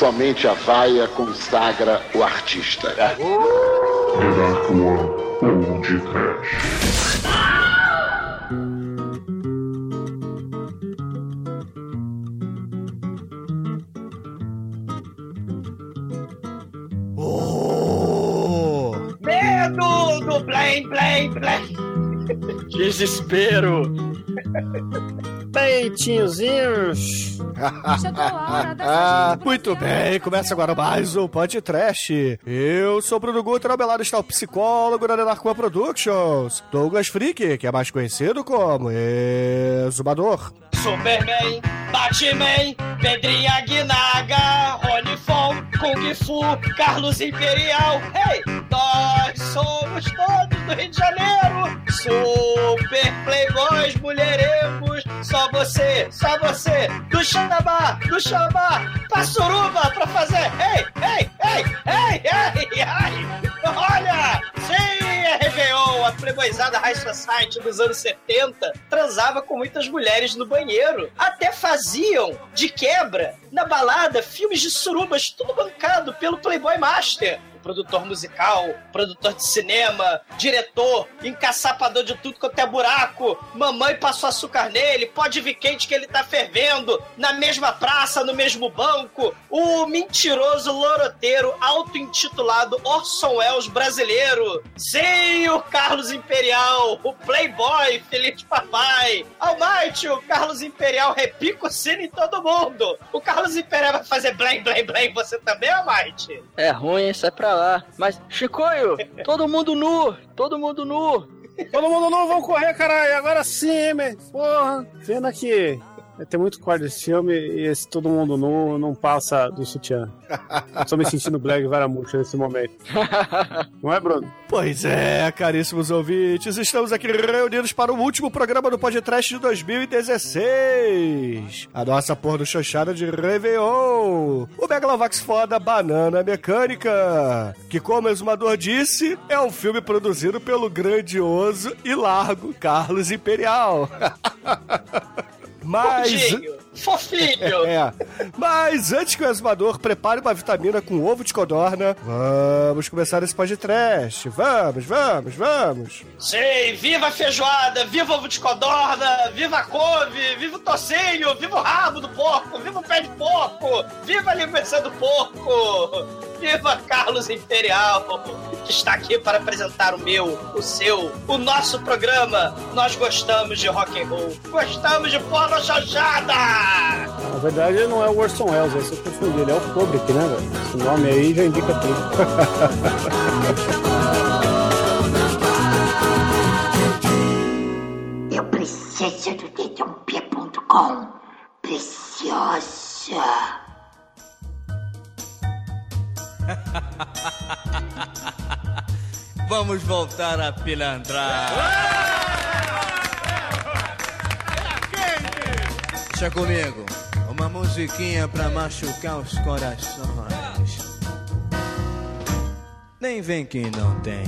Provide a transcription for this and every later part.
somente a vaia consagra o artista. Drácula ou de trash. Oh! Medo do blém, blém, blém. Desespero! Peitinhozinhos. Chegou a hora da Ah, muito bem, começa agora mais um podcast. Eu sou o Bruno Guter, ao meu lado está o psicólogo da Narcoa Productions, Douglas Freak, que é mais conhecido como Exumador. Superman, Batman, Pedrinha Guinaga, Rony Fon, Kung Fu, Carlos Imperial. Hey, nós somos todos do Rio de Janeiro. Super Playboys, mulherengos. Só você, só você. Do Xanabá, do Xambá, pra Suruba pra fazer. Ei, ei, ei, ei, ei, ei. Olha, sim, é Réveillon, a playboyzada High Society dos anos 70 transava com muitas mulheres no banheiro. Até faziam, de quebra, na balada, filmes de surubas, tudo bancado pelo Playboy Master. Produtor musical, produtor de cinema, diretor, encaçapador de tudo quanto é buraco, mamãe passou açúcar nele, pode vir quente que ele tá fervendo, na mesma praça, no mesmo banco, o mentiroso loroteiro auto-intitulado Orson Welles brasileiro, sim, o Carlos Imperial, o Playboy, Feliz Papai, Almighty, o Carlos Imperial repica o sino em todo mundo, o Carlos Imperial vai fazer blém, blém, blém, você também, Almighty? É ruim, sai pra lá. Mas, Chicoio, todo mundo nu, todo mundo nu. Todo mundo não vão correr, caralho. Agora sim, man. Porra. Pena que tem muito corte desse filme e esse todo mundo nu não passa do sutiã. Estou me sentindo black varamuxa nesse momento. Não é, Bruno? Pois é, caríssimos ouvintes, estamos aqui reunidos para o último programa do podcast de 2016. A nossa porra chanchada de Réveillon. O Megalovax foda Banana Mecânica. Que, como o exumador disse, é um filme produzido pelo grandioso e largo Carlos Imperial. Mas. Fofinho, fofinho. É. Mas antes que o exumador prepare uma vitamina com ovo de codorna, vamos começar esse podcast. Vamos, vamos, vamos. Sim, viva a feijoada, viva o ovo de codorna, viva a couve, viva o tocinho, viva o rabo do porco, viva o pé de porco, viva a linguiça do porco, viva Carlos Imperial, que está aqui para apresentar o meu, o seu, o nosso programa. Nós gostamos de rock and roll, gostamos de porno chanchada! Na verdade, ele não é o Orson Welles, esse eu confundi. Ele é o Kubrick, né, velho? Esse nome aí já indica tudo. Eu preciso do dedãopia.com. Preciosa. Vamos voltar a pilantrar. Deixa comigo. Uma musiquinha pra machucar os corações. Nem vem que não tem.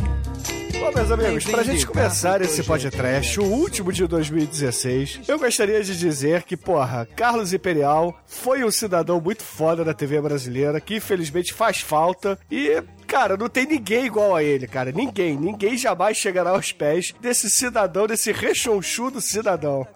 Bom, meus amigos, pra Entendi. gente começar esse podcast, o último de 2016, eu gostaria de dizer que, porra, Carlos Imperial foi um cidadão muito foda da TV brasileira, que infelizmente faz falta e. Cara, não tem ninguém igual a ele, cara. Ninguém. Ninguém jamais chegará aos pés desse cidadão, desse rechonchudo cidadão.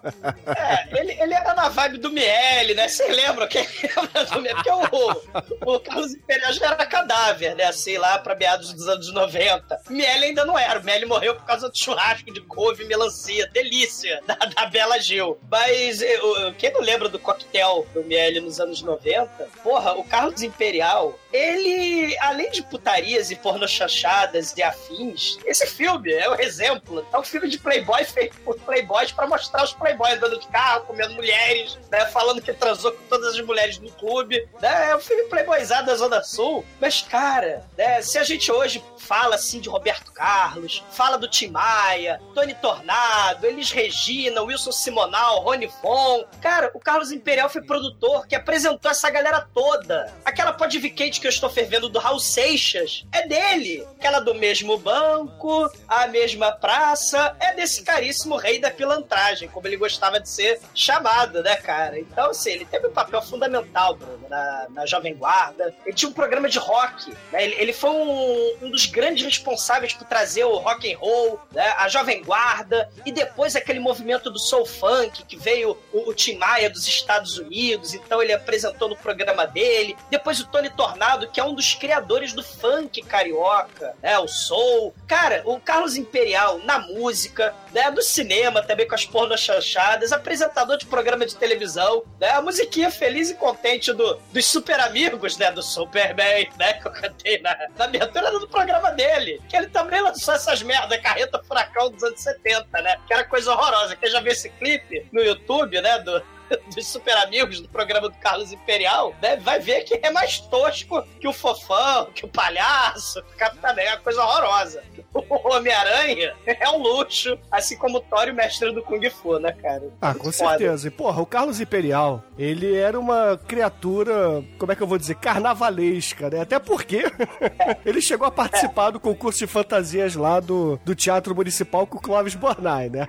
É, ele, ele era na vibe do Miele, né? Vocês lembram quem lembra do Miele? Porque o, o Carlos Imperial já era cadáver, né? Assim, lá pra meados dos anos 90. Miele ainda não era. Miele morreu por causa do churrasco de couve e melancia. Delícia da, da Bela Gil. Mas eh, o- quem não lembra do coquetel do Miele nos anos 90? Porra, o Carlos Imperial, ele, além de putaria putarias e pornochanchadas e afins, esse filme é um exemplo. É um filme de playboy feito por playboys pra mostrar os playboys andando de carro, comendo mulheres, né, falando que transou com todas as mulheres no clube. Né, é um filme playboyzado da Zona Sul. Mas, cara, né, se a gente hoje fala assim de Roberto Carlos, fala do Tim Maia, Tony Tornado, Elis Regina, Wilson Simonal, Rony Von. Cara, o Carlos Imperial foi produtor que apresentou essa galera toda. Aquela podvicate que eu estou fervendo do Raul Seixas É dele. Aquela do mesmo banco, a mesma praça, é desse caríssimo rei da pilantragem, como ele gostava de ser chamado, né, cara? Então, assim, ele teve um papel fundamental, Bruno, na, na Jovem Guarda. Ele tinha um programa de rock, né? ele, ele foi um, um dos grandes responsáveis por trazer o rock and roll, né? a Jovem Guarda, e depois aquele movimento do soul funk, que veio o, o Tim Maia dos Estados Unidos, então ele apresentou no programa dele. Depois o Tony Tornado, que é um dos criadores do funk carioca, né? O soul. Cara, o Carlos Imperial na música, né? Do cinema também com as pornos chanchadas, apresentador de programa de televisão, né? A musiquinha feliz e contente do, dos super amigos, né? Do Superman, né? Que eu cantei na, na abertura do programa dele. Que ele também lançou essas merdas, carreta furacão dos anos 70, né? Que era coisa horrorosa. Quem já viu esse clipe no YouTube, né? Do, dos super amigos do programa do Carlos Imperial, né, vai ver que é mais tosco que o fofão, que o palhaço, que o Capitão é uma coisa horrorosa. O Homem-Aranha é um luxo, assim como o Thor e o mestre do Kung Fu, né, cara? Ah, com certeza. E, porra, o Carlos Imperial, ele era uma criatura, como é que eu vou dizer, carnavalesca, né? Até porque ele chegou a participar do concurso de fantasias lá do, do Teatro Municipal com o Clóvis Bornai, né?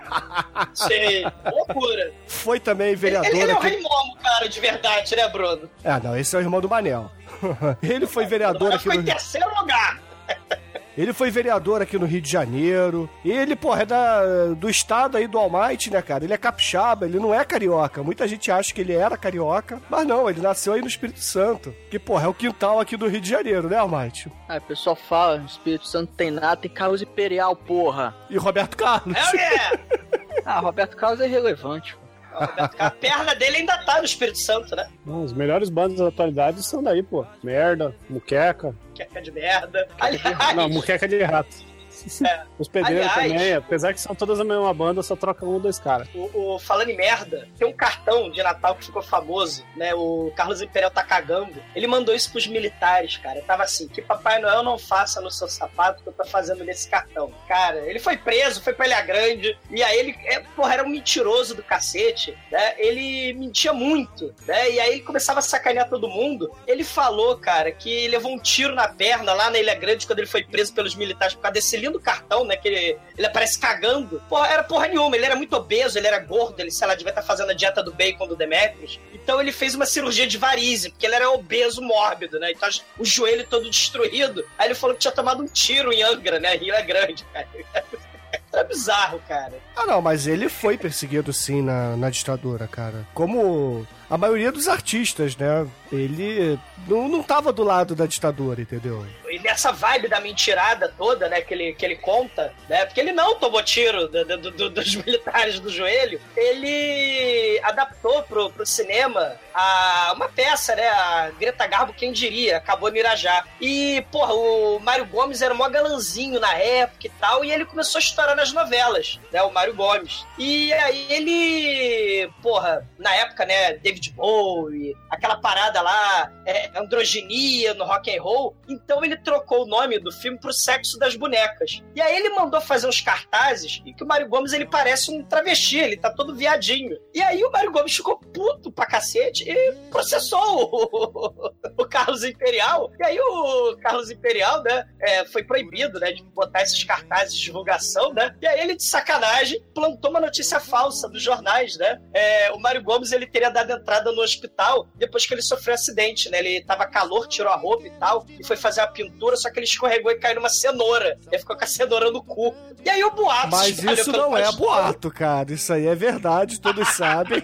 Sim, loucura. Foi também vereador Ele, ele é o Rei Momo, cara, de verdade, né, Bruno? Ah, não, esse é o irmão do Manel. Ele foi vereador aqui ficou no em terceiro lugar. Ele foi vereador aqui no Rio de Janeiro. Ele, porra, é da, do estado aí do Almighty, né, cara? Ele é capixaba, ele não é carioca. Muita gente acha que ele era carioca, mas não, ele nasceu aí no Espírito Santo. Que, porra, é o quintal aqui do Rio de Janeiro, né, Almighty? Aí o pessoal fala, o Espírito Santo tem nada, tem Carlos Imperial, porra. E Roberto Carlos. É o quê? Ah, Roberto Carlos é irrelevante. pô. A perna dele ainda tá no Espírito Santo, né? Não, os melhores bandos da atualidade são daí, pô. Merda, muqueca. Que é de merda. Aliás, Não, muqueca de rato. É. Os pedreiros Aliás- também, apesar que são todas a mesma banda, só troca um ou dois caras. o, o- falando em merda, tem um cartão de Natal que ficou famoso, né? O Carlos Imperial tá cagando. Ele mandou isso pros militares, cara. Tava assim, que Papai Noel não faça no seu sapato que eu tô fazendo nesse cartão. Cara, ele foi preso, foi pra Ilha Grande, e aí ele, é, porra, era um mentiroso do cacete, né? Ele mentia muito, né? E aí ele começava a sacanear todo mundo. Ele falou, cara, que levou um tiro na perna lá na Ilha Grande quando ele foi preso pelos militares por causa desse lindo cartão, né? Que ele, ele aparece cagando. Porra, era porra nenhuma, ele era muito obeso, ele era gordo, ele, sei lá, devia estar fazendo a dieta do bacon do Demetrius. Então ele fez uma cirurgia de varize, porque ele era obeso mórbido, né? Então o joelho todo destruído. Aí ele falou que tinha tomado um tiro em Angra, né? Rio é grande, cara. É bizarro, cara. Ah, não, mas ele foi perseguido sim na, na ditadura, cara. Como a maioria dos artistas, né? Ele não, não tava do lado da ditadura, entendeu? E nessa vibe da mentirada toda, né, que ele, que ele conta, né, porque ele não tomou tiro do- do- do- dos militares do joelho, ele adaptou pro, pro cinema a, uma peça, né, a Greta Garbo, quem diria, acabou no Irajá. E, porra, o Mário Gomes era mó galanzinho na época e tal, e ele começou a estourar nas novelas, né, o Mário Gomes. E aí ele, porra, na época, né, David Bowie, aquela parada lá, é, androginia no rock and roll, então ele trocou o nome do filme pro Sexo das Bonecas. E aí ele mandou fazer uns cartazes e que o Mário Gomes ele parece um travesti, ele tá todo viadinho. E aí o Mário Gomes ficou puto pra cacete e processou o, o Carlos Imperial. E aí o Carlos Imperial, né, é, foi proibido, né, de botar esses cartazes de divulgação, né? E aí ele, de sacanagem, plantou uma notícia falsa dos jornais, né? É, o Mário Gomes, ele teria dado entrada no hospital depois que ele sofreu um acidente, né? Ele tava calor, tirou a roupa e tal, e foi fazer a pintura, só que ele escorregou e caiu numa cenoura. Ele ficou com a cenoura no cu. E aí o boato Mas isso não é boato, cara. Isso aí é verdade, todos sabem.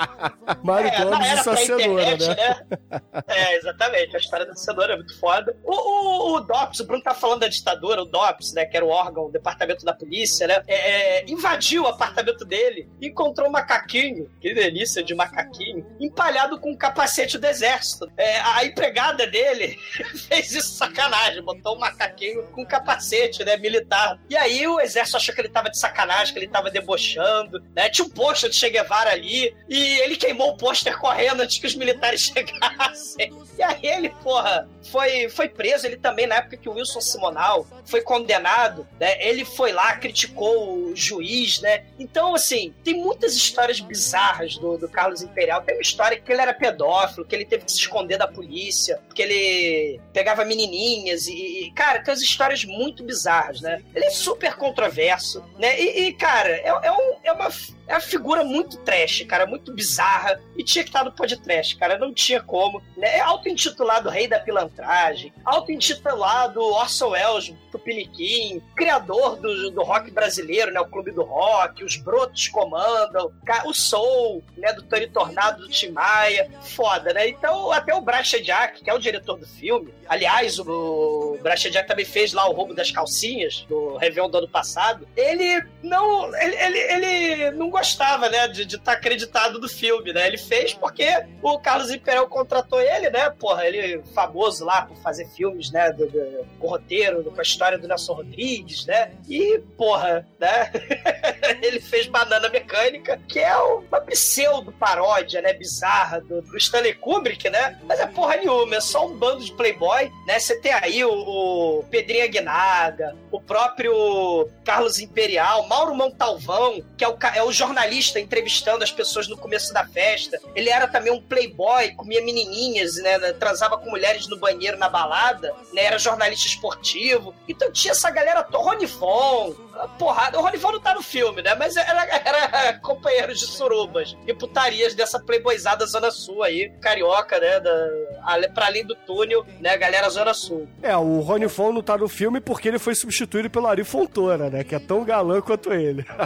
Mário É, Gomes e sua cenoura, internet, né? né? É, exatamente. A história da cenoura é muito foda. O, o, o DOPS, o Bruno tá falando da ditadura, o DOPS, né? Que era o órgão, o departamento da polícia, né? é, é, invadiu o apartamento dele encontrou um macaquinho, que delícia de macaquinho, empalhado com um capacete do exército. É, a empregada dele fez isso sacanagem, botou um macaquinho com capacete, né? Militar. E aí o exército achou que ele tava de sacanagem, que ele tava debochando, né? Tinha um pôster de Che Guevara ali e ele queimou o pôster correndo antes que os militares chegassem. E aí ele, porra, foi, foi preso. Ele também, na época que o Wilson Simonal foi condenado, né? Ele foi lá, criticou o juiz, né? Então, assim, tem muitas histórias bizarras do, do Carlos Imperial. Tem uma história que ele era pedófilo, que ele teve que se esconder da polícia, que ele pegava menininhas e, e cara, tem umas histórias muito bizarras, né? Ele é super controverso, né? E, e, cara, é, é, um, é uma é uma figura muito trash, cara, muito bizarra. E tinha que estar no podcast, cara. Não tinha como. Né? É auto-intitulado Rei da Pilantragem, auto-intitulado Orson Welles Tupiniquim, criador do, do rock brasileiro, né? O Clube do Rock, os Brotos comandam, o Soul, né? Do Tony Tornado, do Tim Maia. Foda, né? Então, até o Brachediak, que é o diretor do filme, aliás, o Brachediak também fez lá o roubo das calcinhas do Réveillon do ano passado. Ele não. Ele, ele, ele não gostava, né, de estar tá acreditado do filme, né? Ele fez porque o Carlos Imperial contratou ele, né? Porra, ele famoso lá por fazer filmes, né, do, do, com roteiro, com a história do Nelson Rodrigues, né? E, porra, né? ele fez Banana Mecânica, que é uma pseudo-paródia, né, bizarra do, do, Stanley Kubrick, né? Mas é porra nenhuma, é só um bando de playboy, né? Você tem aí o, o Pedrinho Aguinaga, o próprio Carlos Imperial, Mauro Montalvão, que é o, é o jornalista entrevistando as pessoas no começo da festa. Ele era também um playboy, comia menininhas, né? Transava com mulheres no banheiro, na balada, né? Era jornalista esportivo. Então tinha essa galera toda. Rony Von, porrada. O Rony Von não tá no filme, né? Mas era, era companheiro de surubas e putarias dessa playboyzada Zona Sul aí, carioca, né? Da, pra além do túnel, né? Galera Zona Sul. É, o Rony Von não tá no filme porque ele foi substituído pelo Ari Fontoura, né? Que é tão galã quanto ele.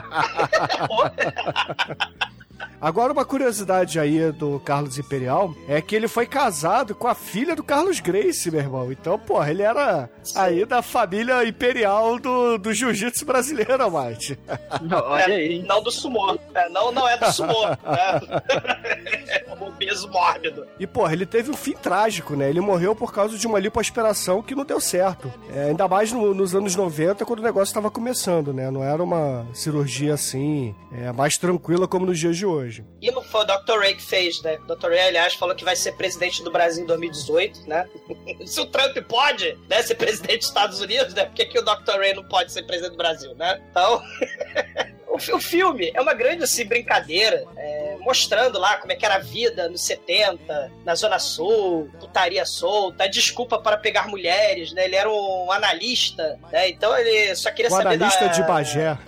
Agora, uma curiosidade aí do Carlos Imperial é que ele foi casado com a filha do Carlos Grace, meu irmão. Então, porra, ele era Sim. aí da família imperial do, do jiu-jitsu brasileiro, Mate. Não, olha é, aí. Não do sumô. É, não, não é do sumô. é mórbido. E, porra, ele teve um fim trágico, né? Ele morreu por causa de uma lipoaspiração que não deu certo. É, ainda mais no, nos anos 90, quando o negócio estava começando, né? Não era uma cirurgia assim, é, mais tranquila como nos dias de hoje. E não foi o Dr. Ray que fez, né? O Dr. Ray, aliás, falou que vai ser presidente do Brasil em 2018, né? Se o Trump pode, né, ser presidente dos Estados Unidos, né? Por que, que o Dr. Ray não pode ser presidente do Brasil, né? Então. o, filme é uma grande assim, brincadeira, é, mostrando lá como é que era a vida nos 70, na Zona Sul, putaria solta, desculpa para pegar mulheres, né? Ele era um analista, né? Então ele só queria o saber analista da... de Bagé.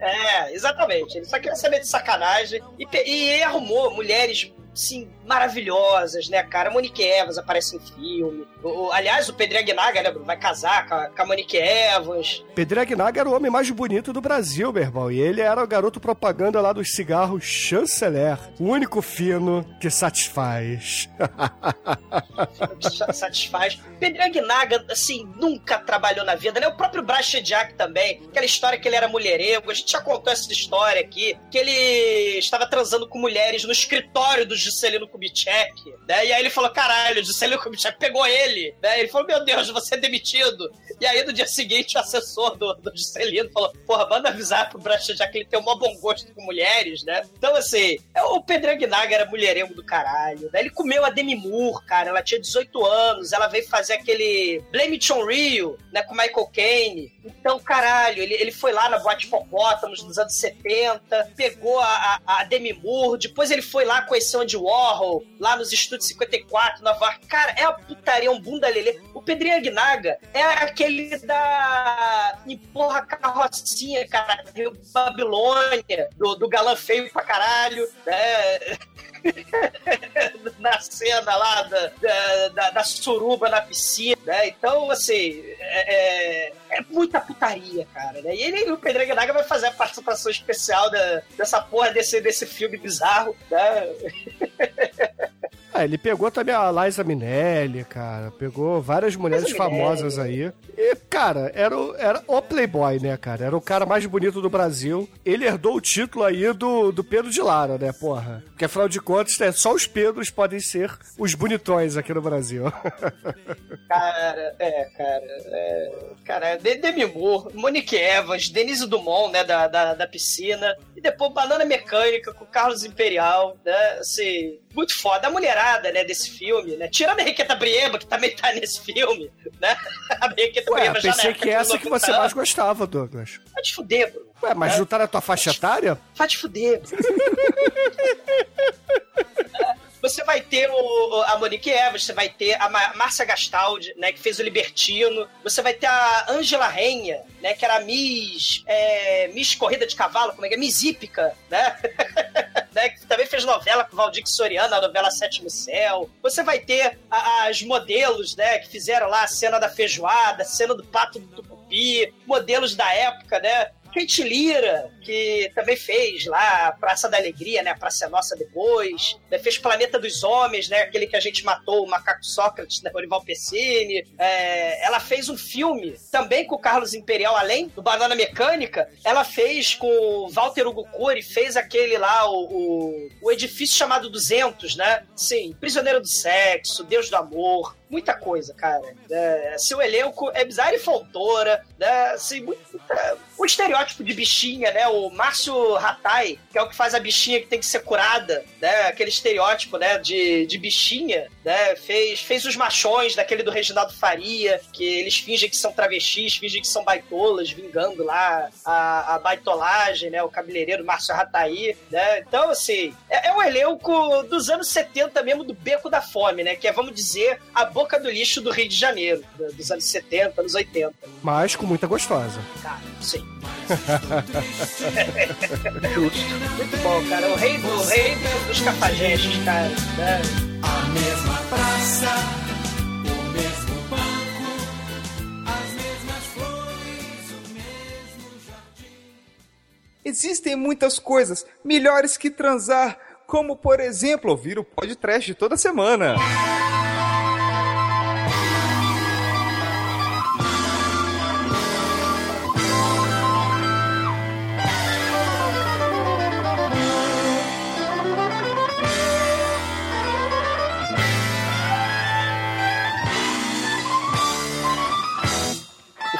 É, exatamente. Ele só queria saber de sacanagem e, e arrumou mulheres sim, maravilhosas, né, cara? A Monique Evans aparece em filme. O, o, aliás, o Pedro Agnaga, né, Bruno, vai casar com a, com a Monique Evans. Pedro Agnaga era o homem mais bonito do Brasil, meu irmão. E ele era o garoto propaganda lá dos cigarros Chanceler. O único fino que satisfaz. que satisfaz. Pedro Agnaga, assim, nunca trabalhou na vida, né? O próprio Brachediak também. Aquela história que ele era mulherengo. A gente já contou essa história aqui. Que ele estava transando com mulheres no escritório do Juscelino Kubitschek, né? E aí ele falou, caralho, o Juscelino Kubitschek pegou ele, né? Ele falou, meu Deus, você é demitido. E aí no dia seguinte o assessor do, do Juscelino falou, porra, manda avisar pro Bracha já que ele tem um bom gosto com mulheres, né? Então assim, é, o Pedro Agnaga era mulherengo do caralho, né? Ele comeu a Demi Moore, cara, ela tinha 18 anos, ela veio fazer aquele Blame It on Rio, né, com Michael Caine. Então, caralho, ele, ele foi lá na Boate Hipopótamos nos anos 70, pegou a, a, a Demi Moore, depois ele foi lá conhecer onde Warhol, lá nos estúdios 54, Nova York. Cara, é uma putaria, um bunda lelê. O Pedrinho Agnaga é aquele da empurra carrocinha, cara, Rio Babilônia, do, do galã feio pra caralho, né? na cena lá da, da, da, suruba na piscina, né? Então, assim, é, é, é muita putaria, cara, né? E ele, o Pedro Agnaga vai fazer a participação especial da, dessa porra desse, desse filme bizarro, né? Ah, ele pegou também a Liza Minelli, cara. Pegou várias mulheres famosas aí. E, cara, era o, era o Playboy, né, cara? Era o cara mais bonito do Brasil. Ele herdou o título aí do, do Pedro de Lara, né, porra? Porque afinal de contas, é, só os Pedros podem ser os bonitões aqui no Brasil. Cara, é, cara. É, cara, Demi Moore, Monique Evans, Denise Dumont, né, da, da, da piscina. E depois Banana Mecânica com Carlos Imperial, né? Assim, muito foda. A mulherada, né, desse filme, né? Tirando a Henriqueta Brieba, que também tá nesse filme, né? A Henriqueta Ué, Brieba já pensei que de essa que 90 você mais gostava, Douglas. Vai te fuder, Bruno. Ué, mas É. não tá na tua faixa etária? Vai te fuder. Você vai ter o, a Monique Evans, você vai ter a Márcia Gastaldi, né, que fez o Libertino. Você vai ter a Ângela Renha, né, que era a Miss, é, Miss Corrida de Cavalo, como é que é? Miss Hípica, né? né, que também fez novela com o Valdir Soriano, a novela Sétimo Céu. Você vai ter a- as modelos, né, que fizeram lá a cena da feijoada, a cena do pato do tucupi, modelos da época, né? Kate Lira, que também fez lá Praça da Alegria, né? A Praça Nossa depois. né, Fez Planeta dos Homens, né? Aquele que a gente matou, o Macaco Sócrates, né? Orival Pessini. É, ela fez um filme também com o Carlos Imperial, além do Banana Mecânica. Ela fez com o Walter Hugo Cury, fez aquele lá, o, o, o edifício chamado 200, né? Sim, Prisioneiro do Sexo, Deus do Amor, muita coisa, cara. É, seu elenco é bizarro e fontora, né? Assim, muito, é, o estereótipo de bichinha, né? O Márcio Ratai, que é o que faz a bichinha que tem que ser curada, né? Aquele estereótipo, né? De, de bichinha, né? Fez, fez os machões daquele do Reginaldo Faria, que eles fingem que são travestis, fingem que são baitolas, vingando lá a, a baitolagem, né? O cabeleireiro Márcio Ratai, né? Então, assim, é, é um elenco dos anos 70 mesmo, do beco da fome, né? Que é, vamos dizer, a boca do lixo do Rio de Janeiro, do- dos anos 70, anos 80. Mas com muita gostosa. Cara, sim. Justo. Muito bom, cara. O rei, do- o rei dos cafajestes, cara. né? O mesmo banco, as mesmas flores, o mesmo jardim. Existem muitas coisas melhores que transar, como por exemplo ouvir o podcast toda semana.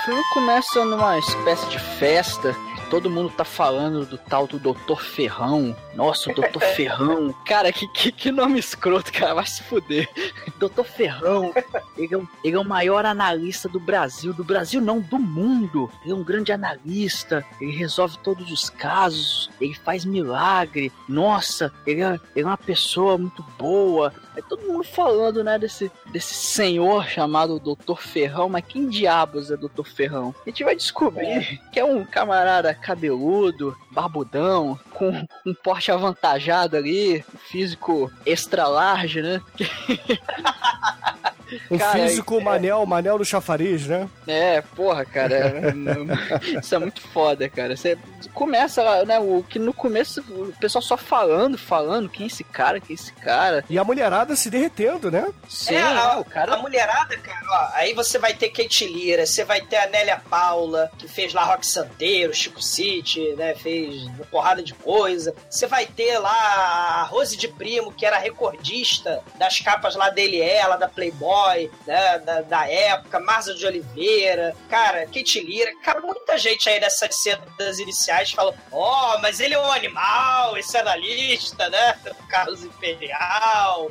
Filme começa numa espécie de festa. Todo mundo tá falando do tal do Dr. Ferrão. Nossa, o Dr. Ferrão. Cara, que, que, que nome escroto, cara. Vai se fuder. Dr. Ferrão. Ele é, o, ele é o maior analista do Brasil. Do Brasil, não, do mundo. Ele é um grande analista. Ele resolve todos os casos. Ele faz milagre. Nossa, ele é, ele é uma pessoa muito boa. É todo mundo falando, né, desse, desse senhor chamado Dr. Ferrão, mas quem diabos é Dr. Ferrão? A gente vai descobrir que é um camarada cabeludo, barbudão, com um porte avantajado ali, físico extra large, né? Um Cara, físico Manel, Manel do chafariz, né? É, porra, cara. é- Isso é muito foda, cara. Você começa, lá, né? O que no começo o pessoal só falando, falando, quem é esse cara, quem é esse cara. E a mulherada se derretendo, né? Sim, É, a, o cara. a mulherada, cara, ó, aí você vai ter Kate Lira, você vai ter a Nélia Paula, que fez lá Rock Santeiro, Chico City, né, fez uma porrada de coisa. Você vai ter lá a Rose de Primo, que era recordista das capas lá dele e ela, da Playboy, né, da, da época, Marza de Oliveira, cara, Kate Lira, cara, muita gente aí nessas cenas iniciais falou, ó, mas ele é um animal, esse analista, né, Carlos Imperial,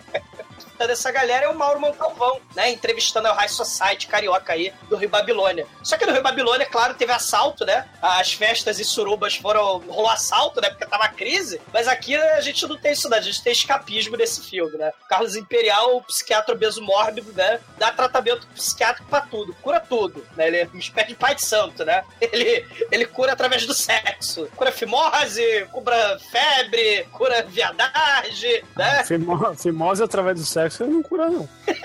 dessa galera é o Mauro Montalvão, né? Entrevistando o High Society carioca aí do Rio Babilônia. Só que no Rio Babilônia, claro, teve assalto, né? As festas e surubas foram. rolou assalto, né? Porque tava crise. Mas aqui a gente não tem isso, né? A gente tem escapismo nesse filme, né? Carlos Imperial, o psiquiatra obeso mórbido, né? Dá tratamento psiquiátrico pra tudo, cura tudo, né? Ele é uma espécie de pai de santo, né? Ele, ele cura através do sexo. Cura fimose, cura febre, cura viadagem, né? Fimo- Fimose através do sexo ele não cura, não.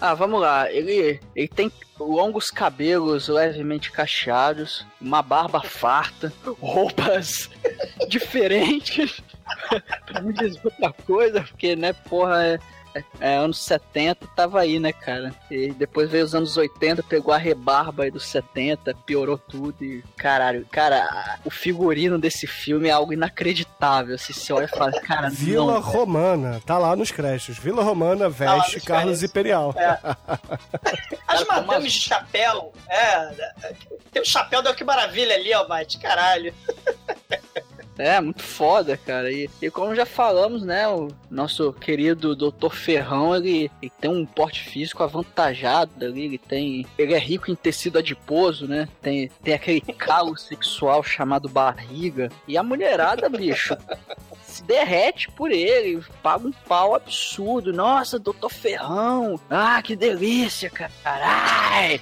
Ah, vamos lá. Ele, ele tem longos cabelos levemente cacheados, uma barba farta, roupas diferentes. pra não dizer outra coisa, porque, né, porra, é, é- é anos 70 tava aí, né, cara? E depois veio os anos 80, pegou a rebarba aí dos 70, piorou tudo e caralho, cara, o figurino desse filme é algo inacreditável. Se você olha e fala, cara, Vila não, Romana, tá lá nos créditos. Vila Romana veste nos Carlos créditos. Imperial. É. As madames de chapéu, é. Tem o chapéu do Que Maravilha ali, ó, Mate, caralho. É, muito foda, cara. E, e como já falamos, né, o nosso querido Dr. Ferrão, ele, ele tem um porte físico avantajado ali, ele tem. Ele é rico em tecido adiposo, né? Tem, tem aquele calo sexual chamado barriga. E a mulherada, bicho. Derrete por ele, paga um pau absurdo. Nossa, doutor Ferrão, ah, que delícia, cara. Ai,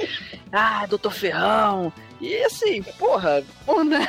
ah, doutor Ferrão. E assim, porra, bom, né?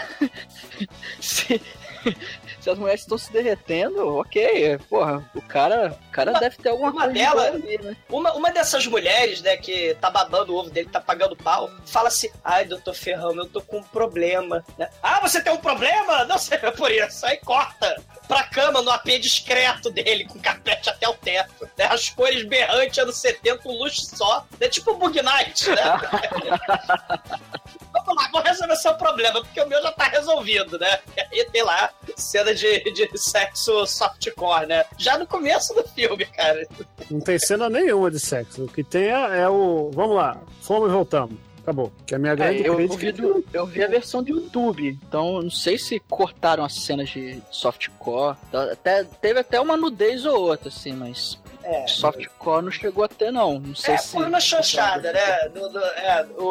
Se, se as mulheres estão se derretendo, ok. Porra, o cara, o cara Uma- deve ter alguma uma coisa dela- ali, né? Uma, uma dessas mulheres, né, que tá babando o ovo dele, tá pagando pau, fala assim: ai, doutor Ferrão, eu tô com um problema. né? Ah, você tem um problema? Não sei por isso. Aí corta pra cama no AP discreto dele, com carpete até o teto. Né? As cores berrantes anos 70, um luxo só. É tipo o Bug Night, né? Vamos lá, vou resolver seu problema, porque o meu já tá resolvido, né? E aí tem lá cena de, de sexo softcore, né? Já no começo do filme, cara. Não tem cena nenhuma de sexo. O que tem é, é o. Vamos lá, fomos e voltamos. Acabou. Que a minha grande É, eu, crítica vi do- eu vi a versão do YouTube, então não sei se cortaram as cenas de softcore. Até, teve até uma nudez ou outra, assim, mas É. softcore não chegou a ter, não. Não sei É, se. por uma chanchada, né? Do- do- é, o,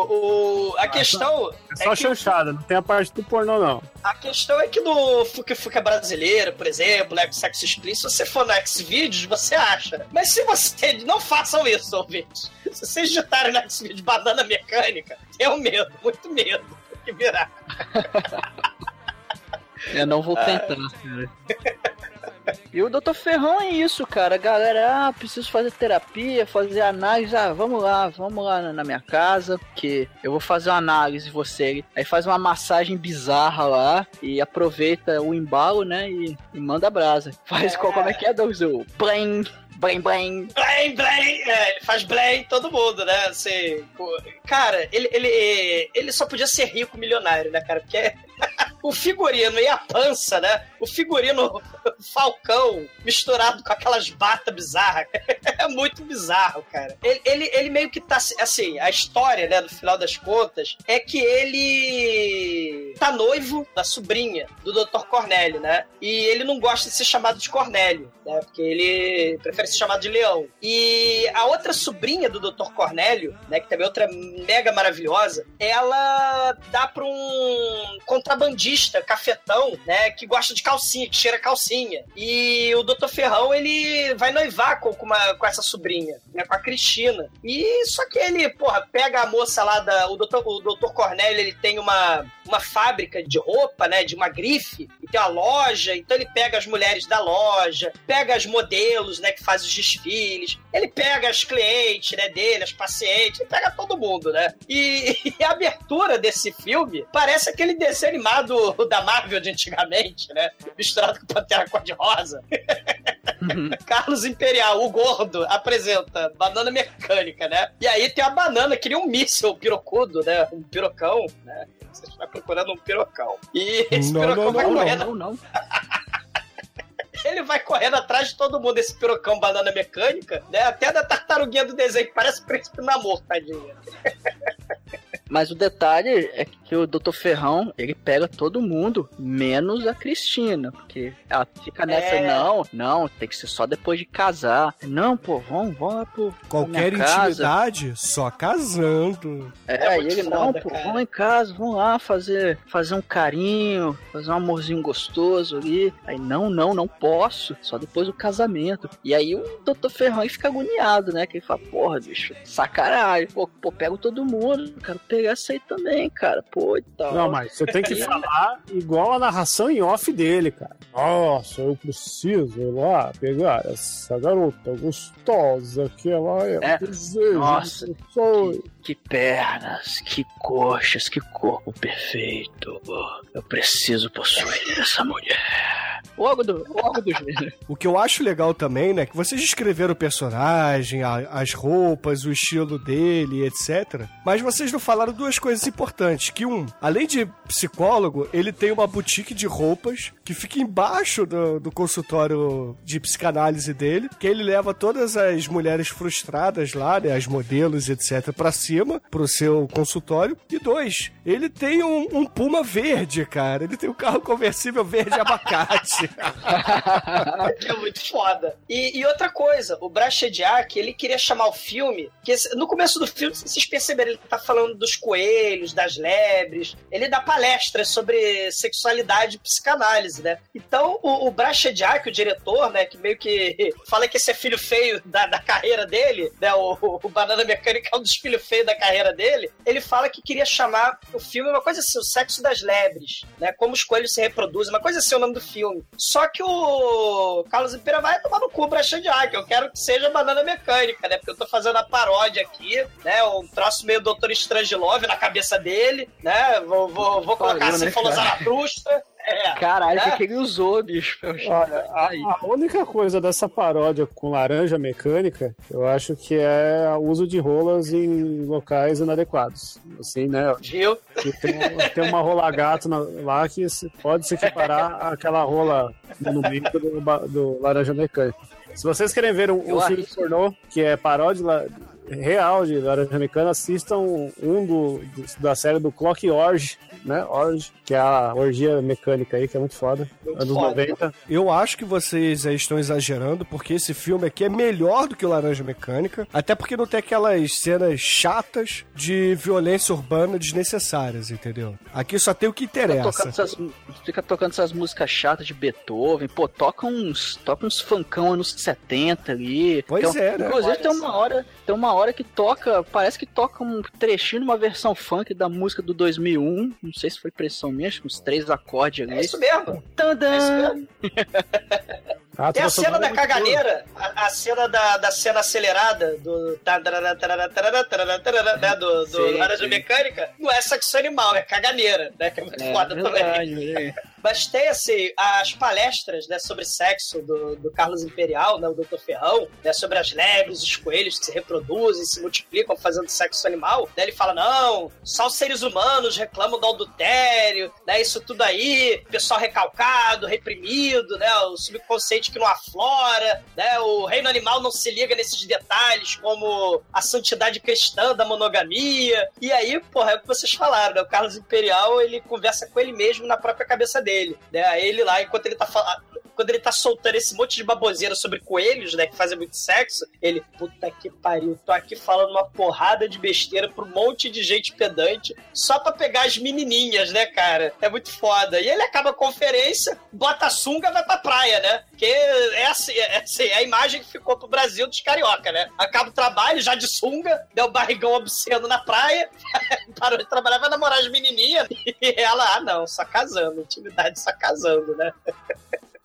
o- a questão. é só é que- chanchada, não tem a parte do pornô, não. A questão é que no Fuca Fuca brasileiro, por exemplo, né, sexo explícito, se você for no Xvideos, você acha. Mas se você. Não façam isso, ouvintes. Se vocês digitarem no Xvideos banana mecânica, tenham medo, muito medo. Tem que virar. Eu não vou tentar, cara. E o Dr. Ferrão é isso, cara. Galera, ah, preciso fazer terapia, fazer análise. Ah, vamos lá, vamos lá na- minha casa, que eu vou fazer uma análise você. Aí faz uma massagem bizarra lá e aproveita o embalo, né? E, e manda brasa. Faz qual, como é que é, Douglas? O blam, blam. Blém, blém, é, ele faz em todo mundo, né? Assim, cara, ele, ele, ele só podia ser rico milionário, né, cara? Porque o figurino e a pança, né? O figurino falcão misturado com aquelas batas bizarras. É muito bizarro, cara. Ele, ele, ele meio que tá assim, a história, né, no final das contas, é que ele tá noivo da sobrinha do Dr. Cornélio, né? E ele não gosta de ser chamado de Cornélio, né? Porque ele prefere ser chamado de Leão. E a outra sobrinha do Dr. Cornélio, né, que também é outra mega maravilhosa, ela dá pra um contrabandista, cafetão, né, que gosta de calcinha, que cheira calcinha. E o Dr. Ferrão, ele vai noivar com, uma, com essa sobrinha, né, com a Cristina. E só que ele, porra, pega a moça lá da. O Dr. O Dr. Cornélio, ele tem uma, uma fábrica de roupa, né, de uma grife, e tem uma loja, então ele pega as mulheres da loja, pega as modelos, né, que fazem os desfiles, ele pega as clientes, né, dele, as pacientes, ele pega todo mundo, né? E, e a abertura desse filme parece aquele desenho animado da Marvel de antigamente, né? Misturado com Pantera Cor-de-Rosa. Carlos Imperial, o gordo, apresenta banana mecânica, né? E aí tem a banana, que nem um míssil pirocudo, né? Um pirocão, né? Você está procurando um pirocão. E esse Não, pirocão não, vai não, correndo. Não, não. Ele vai correndo atrás de todo mundo, esse pirocão banana mecânica, né? Até da tartaruguinha do desenho, que parece príncipe namor, tadinha. Mas o detalhe é que o Dr. Ferrão, ele pega todo mundo, menos a Cristina. Porque ela fica nessa, É. não, não, tem que ser só depois de casar. Não, pô, vamos, vamos lá pro. Qualquer minha casa. intimidade, só casando. É, É muito ele, não, foda, pô, cara. vamos em casa, vamos lá fazer, fazer um carinho, fazer um amorzinho gostoso ali. Aí, não, não, não posso, só depois do casamento. E aí o Dr. Ferrão fica agoniado, né? Que ele fala, porra, bicho, sacanagem, pô, pô, pego todo mundo, quero pegar essa aí também, cara, pô, e tal. Não, mas você tem que falar igual a narração em off dele, cara. Nossa, eu preciso ir lá pegar essa garota gostosa que ela é. É. Um desejo Nossa. sonho. Que pernas, que coxas, que corpo perfeito. Eu preciso possuir essa mulher. O órgão do, o órgão do gênero. O que eu acho legal também, né, que vocês descreveram o personagem, a- as roupas, o estilo dele, etc. Mas vocês não falaram duas coisas importantes. Que um, além de psicólogo, ele tem uma boutique de roupas que fica embaixo do, do consultório de psicanálise dele, que ele leva todas as mulheres frustradas lá, né, as modelos, etc, pra cima, pro seu consultório. E dois, ele tem um, um Puma verde, cara. Ele tem um carro conversível verde abacate. que é muito foda. E, e outra coisa, o Brachediak, ele queria chamar o filme, que no começo do filme, vocês perceberam, ele tá falando dos coelhos, das lebres, ele dá palestras sobre sexualidade e psicanálise, né? Então, o, o Brachediak, o diretor, né, que meio que fala que esse é filho feio da, da carreira dele, né, o, o Banana Mecânica é um dos filhos feios da carreira dele, ele fala que queria chamar o filme uma coisa assim, o sexo das lebres, né, como os coelhos se reproduzem, uma coisa assim é o nome do filme. Só que o Carlos Impera vai tomar no cu Brachediak, eu quero que seja Banana Mecânica, né, porque eu tô fazendo a paródia aqui, né, um troço meio Doutor Strangelove na cabeça dele, né, vou, vou, vou colocar Pariu, assim, né, falou? Zaratustra, é, Caralho, o né? que, ele usou, bicho? Olha, a, a única coisa dessa paródia com laranja mecânica, eu acho que é o uso de rolas em locais inadequados. Assim, né? Viu? Tem, tem uma rola gato na- lá que se- pode se equiparar àquela rola no bico do, do laranja mecânica. Se vocês querem ver um, um filme pornô que é paródia real de Laranja Mecânica, assistam um do, do- da série do Clock Orge, né? Orge, que é a orgia mecânica aí, que é muito foda. anos foda. 90. Eu acho que vocês aí estão exagerando, porque esse filme aqui é melhor do que o Laranja Mecânica, até porque não tem aquelas cenas chatas de violência urbana desnecessárias, entendeu? Aqui só tem o que Fica interessa. tocando, essas, fica tocando essas músicas chatas de Beethoven. Pô, toca uns, toca uns funkão anos 70 ali. Pois Tem- é, né? Inclusive tem uma hora, tem uma hora que toca, parece que toca um trechinho numa versão funk da música do 2001. Não sei se foi pressão minha, acho que uns três acordes ali. É isso mesmo. Tadã! É isso mesmo. Ah, Tem a trilha cena da é caganeira, a, a cena da, da cena acelerada do tarará, tarará, né, do, do Sim, Laranja sim. Mecânica, não é sexo animal, é caganeira, né? Que é muito É, foda também. verdade, é. Mas tem, assim, as palestras né, sobre sexo do, do Carlos Imperial, né, o Dr. Ferrão, né, sobre as lebres, os coelhos que se reproduzem, se multiplicam fazendo sexo animal. Né, ele fala, não, só os seres humanos reclamam do adultério, né, isso tudo aí, pessoal recalcado, reprimido, né, o subconsciente que não aflora, né, o reino animal não se liga nesses detalhes, como a santidade cristã da monogamia. E aí, porra, é o que vocês falaram, né, o Carlos Imperial, ele conversa com ele mesmo na própria cabeça dele, né, aí ele lá, enquanto ele tá falando quando ele tá soltando esse monte de baboseira sobre coelhos, né, que fazem muito sexo, ele, puta que pariu, tô aqui falando uma porrada de besteira pro um monte de gente pedante, só pra pegar as menininhas, né, cara? É muito foda. E ele acaba a conferência, bota a sunga vai pra praia, né? Porque é assim, é assim, é a imagem que ficou pro Brasil dos carioca, né? Acaba o trabalho, já de sunga, deu o barrigão obsceno na praia, parou de trabalhar, vai namorar as menininhas, e ela, ah, não, só casando, intimidade só casando, né?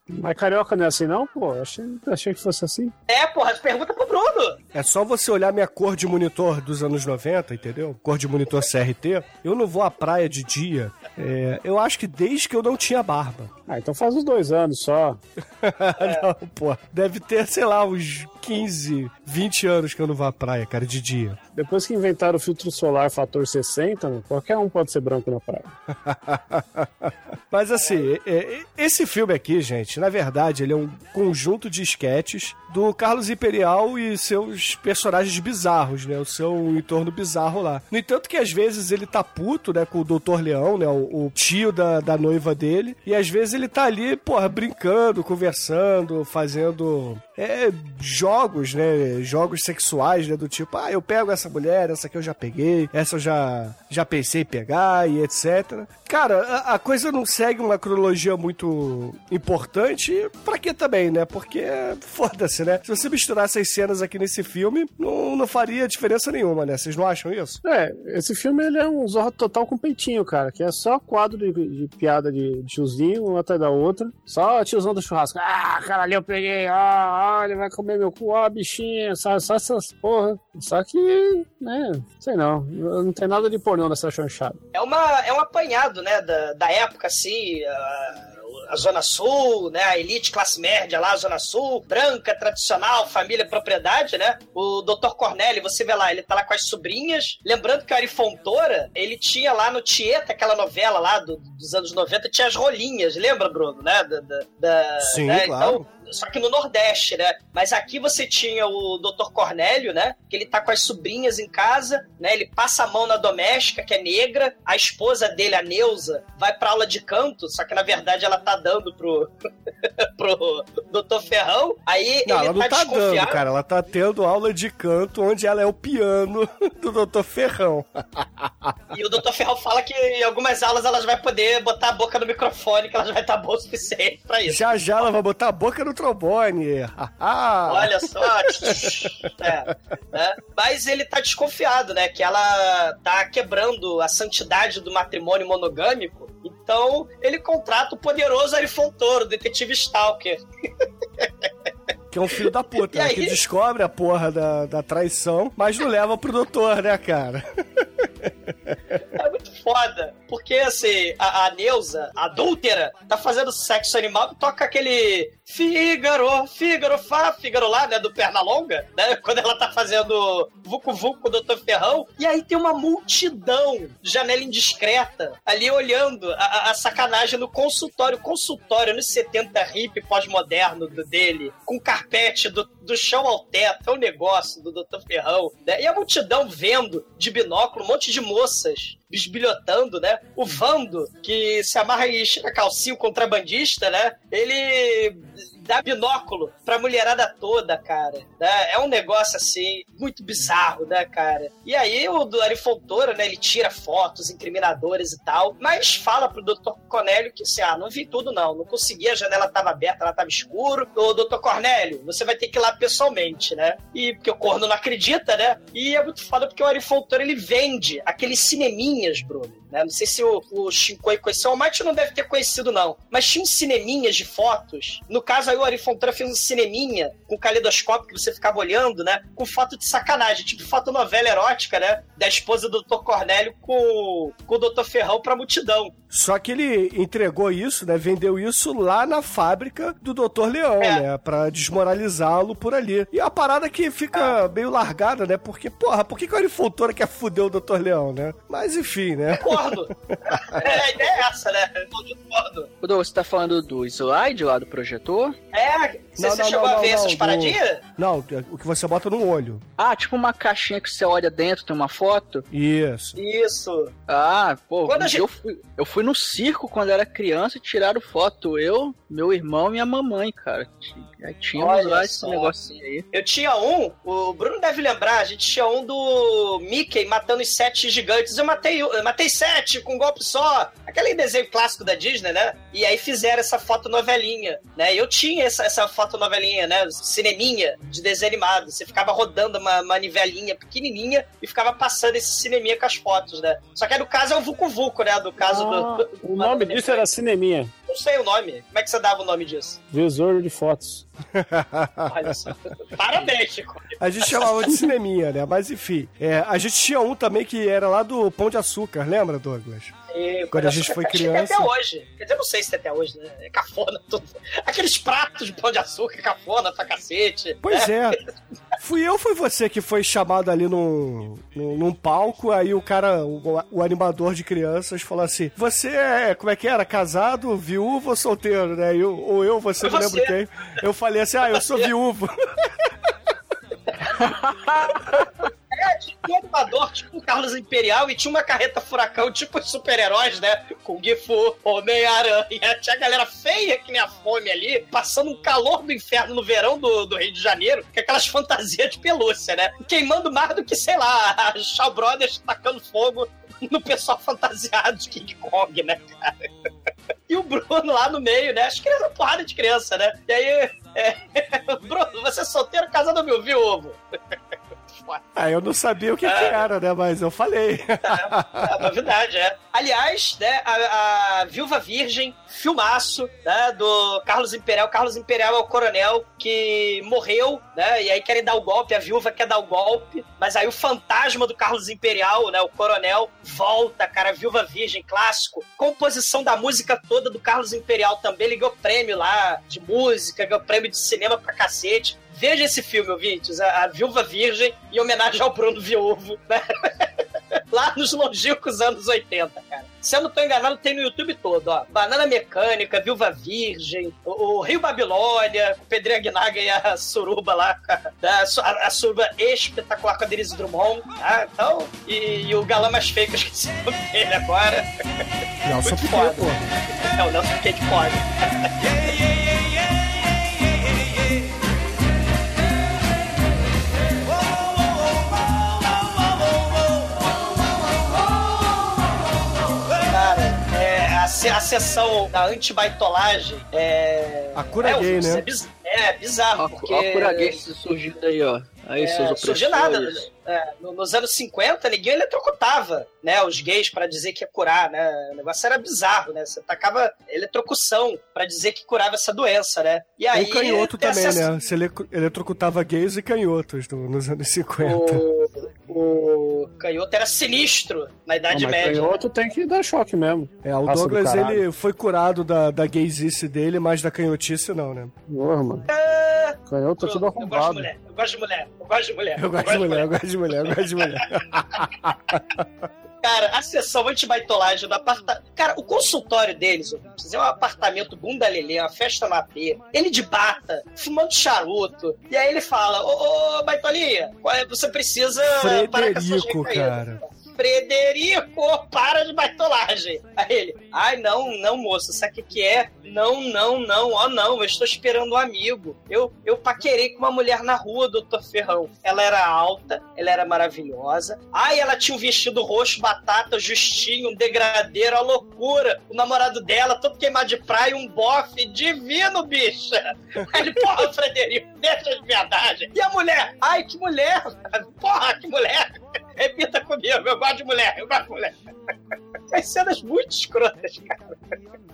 Mas carioca não é assim, não, pô? Achei, achei que fosse assim. É, porra, pergunta pro Bruno. É só você olhar minha cor de monitor dos anos 90, entendeu? Cor de monitor CRT. Eu não vou à praia de dia. é, eu acho que desde que eu não tinha barba. Ah, então faz uns dois anos só. não, pô. Deve ter, sei lá, uns 15, 20 anos que eu não vou à praia, cara, de dia. Depois que inventaram o filtro solar fator 60, mano, qualquer um pode ser branco na praia. Mas assim, é- é- esse filme aqui, gente, na verdade, ele é um conjunto de esquetes do Carlos Imperial e seus personagens bizarros, né? O seu entorno bizarro lá. No entanto que às vezes ele tá puto, né, com o Doutor Leão, né, o, o tio da, da noiva dele, e às vezes ele tá ali, porra, brincando, conversando, fazendo é, jogos, né, jogos sexuais, né, do tipo, ah, eu pego essa mulher, essa aqui eu já peguei, essa eu já, já pensei em pegar e etc. Cara, a, a coisa não segue uma cronologia muito importante, pra que também, né? Porque, foda-se, né? Se você misturar essas cenas aqui nesse filme, não, não faria diferença nenhuma, né? Vocês não acham isso? É, esse filme ele é um zorro total com peitinho, cara, que é só quadro de, de piada de tiozinho, uma atrás da outra. Só tiozão do churrasco. Ah, caralho, eu peguei, ah, ele vai comer meu cu, ó, bichinha, só, só essas porra. Só que, né, sei não, não tem nada de pornô nessa chanchada. É, uma, é um apanhado, né, da, da época, assim, ah, a Zona Sul, né? A elite classe média lá, a Zona Sul, branca, tradicional, família, propriedade, né? O Dr. Cornélio, você vê lá, ele tá lá com as sobrinhas. Lembrando que o Ari Fontoura, ele tinha lá no Tieta, aquela novela lá do- dos anos 90, tinha as rolinhas, lembra, Bruno, né? Da, da- Sim, né? claro. Então, só que no Nordeste, né? Mas aqui você tinha o Dr. Cornélio, né? Que ele tá com as sobrinhas em casa, né? Ele passa a mão na doméstica, que é negra. A esposa dele, a Neuza, vai pra aula de canto, só que na verdade ela tá dando pro, pro Dr. Ferrão. Aí Não, ele ela não tá, tá dando, cara. Ela tá tendo aula de canto onde ela é o piano do Dr. Ferrão. E o Dr. Ferrão fala que em algumas aulas elas vai poder botar a boca no microfone, que ela já vai estar boa o suficiente pra isso. Já já ela vai botar a boca no trombone. Olha só. É, né? Mas ele tá desconfiado, né? Que ela tá quebrando a santidade do matrimônio monogâmico. Então, ele contrata o poderoso Ari Fontoro, o detetive Stalker. Que é um filho da puta, né? aí? Que descobre a porra da, da traição, mas não leva pro doutor, né, cara? Foda. Porque, assim, a, a Neuza, a adúltera, tá fazendo sexo animal e toca aquele Fígaro, Fígaro, Fá, Fígaro lá, né, do Pernalonga, né, quando ela tá fazendo Vucu Vucu com o Dr. Ferrão. E aí tem uma multidão janela indiscreta ali olhando a, a- sacanagem no consultório. Consultório nos 70 hippie pós-moderno dele, com carpete do, do chão ao teto, é um negócio do Dr. Ferrão, né? E a multidão vendo de binóculo um monte de moças bisbilhotando, né? O Vando, que se amarra e estica calcinho contrabandista, né? Ele dá binóculo pra mulherada toda, cara. Né? É um negócio assim, muito bizarro, né, cara? E aí o do né? Ele tira fotos incriminadoras e tal, mas fala pro Dr. Cornélio que assim, ah, não vi tudo não, não consegui, a janela tava aberta, ela tava escuro. Ô, Dr. Cornélio, você vai ter que ir lá pessoalmente, né? E porque o corno não acredita, né? E é muito foda porque o Ari Fontoura, ele vende aqueles cineminhas, Bruno. Né? Não sei se o, o Shinkoi conheceu, o Mate não deve ter conhecido, não. Mas tinha uns cineminhas de fotos. No caso, aí o Ari Fontoura fez um cineminha com caleidoscópio que você ficava olhando, né? Com foto de sacanagem, tipo fotonovela erótica, né? Da esposa do Dr. Cornélio com, com o Dr. Ferrão pra multidão. Só que ele entregou isso, né? Vendeu isso lá na fábrica do Dr. Leão, É. né? Pra desmoralizá-lo por ali. E a parada que fica meio largada, né? Porque, porra, por que, que o Ari Fontoura quer fuder o Dr. Leão, né? Mas enfim, né? Concordo. é, a ideia é essa, né? Concordo. Quando você tá falando do slide lá do projetor? É, você, você chegou a ver essas do- paradinhas? Não, o que você bota no olho. Ah, tipo uma caixinha que você olha dentro, tem uma foto? Isso. Isso. Ah, pô, Quando a um dia eu, fui, eu fui no circo quando era criança e tiraram foto. Eu, meu irmão e minha mamãe, cara. Aí tínhamos Olha lá esse só. negocinho aí. Eu tinha um, o Bruno deve lembrar, a gente tinha um do Mickey matando os sete gigantes. Eu matei, eu matei sete com um golpe só. Aquele desenho clássico da Disney, né? E aí fizeram essa fotonovelinha, né? E eu tinha essa, essa fotonovelinha, né? Cineminha de desenho animado. Você ficava rodando uma manivelinha pequenininha e ficava passando esse cineminha com as fotos, né? Só que no caso é o Vucu Vucu, né? Do caso do... o nome disso era Cineminha. Não sei o nome. Como é que você dava o nome disso? Visor de fotos. Olha só. Parabéns, Chico. A gente chamava de cineminha, né? Mas enfim. É, a gente tinha um também que era lá do Pão de Açúcar, lembra, Douglas? E Quando a gente foi acho que criança. Até hoje. Quer dizer, eu não sei se tem até hoje, né? É cafona tudo. Aqueles pratos de pão de açúcar, cafona pra cacete. Pois né? é. Fui eu ou foi você que foi chamado ali num, num, num palco, aí o cara, o, o animador de crianças, falou assim: Você é, como é que era? Casado, viúvo ou solteiro, né? Eu, ou eu, você, Foi não lembro quem. Eu falei assim: Ah, eu sou viúvo. Tinha animador, tipo o Carlos Imperial, e tinha uma carreta furacão, tipo os super-heróis, né? Com Gifu, Homem-Aranha. Tinha a galera feia que nem a fome ali, passando um calor do inferno no verão do, do Rio de Janeiro, com aquelas fantasias de pelúcia, né? Queimando mais do que, sei lá, a Shaw Brothers tacando fogo no pessoal fantasiado de King Kong, né, cara? E o Bruno lá no meio, né? As crianças, porrada de criança, né? E aí, é, Bruno, você é solteiro, casado ou meu viúvo? Ah, eu não sabia o que, que era, né? Mas eu falei. É novidade, é. Aliás, né, a, a Viúva Virgem, filmaço, né, do Carlos Imperial. Carlos Imperial é o coronel que morreu, né, e aí querem dar o golpe, a viúva quer dar o golpe, mas aí o fantasma do Carlos Imperial, né, o coronel, volta, cara, Viúva Virgem, clássico. Composição da música toda do Carlos Imperial também, ele ganhou prêmio lá de música, ganhou prêmio de cinema pra cacete. Veja esse filme, ouvintes, a, a Viúva Virgem, em homenagem ao Bruno Viúvo, né? Lá nos longínquos anos 80, cara. Se eu não tô enganado, tem no YouTube todo, ó. Banana Mecânica, Viúva Virgem, o, o Rio Babilônia, o Pedro Aguinaga e a Suruba lá, a, a, a Suruba espetacular com a Denise Drummond, tá? Então, e, e o galã mais feio que eu esqueci o nome dele agora. Nelson Piquet, foda. pô. É, o Nelson Piquet de a, se- a sessão da antibaitolagem é. A cura é, gay, isso né? É, biz- é bizarro, Ó, porque. a cura gay surgindo aí, ó. Aí, É, seus surgiu nada. É, no- nos anos 50, ninguém eletrocutava, né, os gays pra dizer que ia curar, né? O negócio era bizarro, né? Você tacava eletrocução pra dizer que curava essa doença, né? E aí o canhoto também, essa- né? Você ele- eletrocutava gays e canhotos no- nos anos 50. O, o canhoto era sinistro na Idade Não, mas Média. canhoto tem que dar choque mesmo. É, o do Douglas, caralho. ele foi curado da, da gaysice dele, mas da canhotice não, né? Porra, mano. Canhoto tá tudo Eu gosto de arrombado. mulher, eu gosto de mulher, eu gosto de mulher. Eu gosto de mulher, eu gosto de mulher, eu gosto de mulher. Cara, a sessão antibaitolagem do apartamento. Cara, o consultório deles, é um apartamento bunda lelê, uma festa na P. Ele de bata, fumando charuto. E aí ele fala: Ô, ô baitolinha, é- você precisa parar com essas Frederico, recaídas." cara. Frederico, para de baitolagem. Aí ele, ai não, não, moço, sabe o que, é? Não, não, não, ó não, eu estou esperando um amigo. Eu, eu paquerei com uma mulher na rua, doutor Ferrão. Ela era alta, ela era maravilhosa. Ai, ela tinha um vestido roxo, batata, justinho, um degradeiro, a loucura. O namorado dela, todo queimado de praia, um bofe divino, bicha. Aí ele, porra, Frederico, deixa de verdade. E a mulher, ai, que mulher, porra, que mulher. Repita comigo, eu de mulher, eu de mulher. As cenas muito escrotas, cara.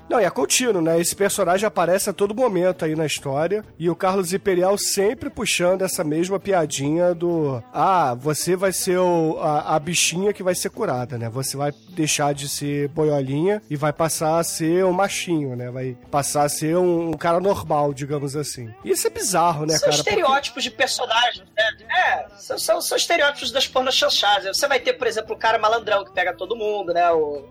Não, e é contínuo, né? Esse personagem aparece a todo momento aí na história. E o Carlos Imperial sempre puxando essa mesma piadinha do. Ah, você vai ser o- a, a bichinha que vai ser curada, né? Você vai deixar de ser boiolinha e vai passar a ser um machinho, né? Vai passar a ser um, um cara normal, digamos assim. E isso é bizarro, né, são cara? Porque- estereótipos de personagens, né? É, são, são, são estereótipos das pornas chanchadas. Você vai ter, por exemplo, o cara malandrão que pega todo mundo, né? O-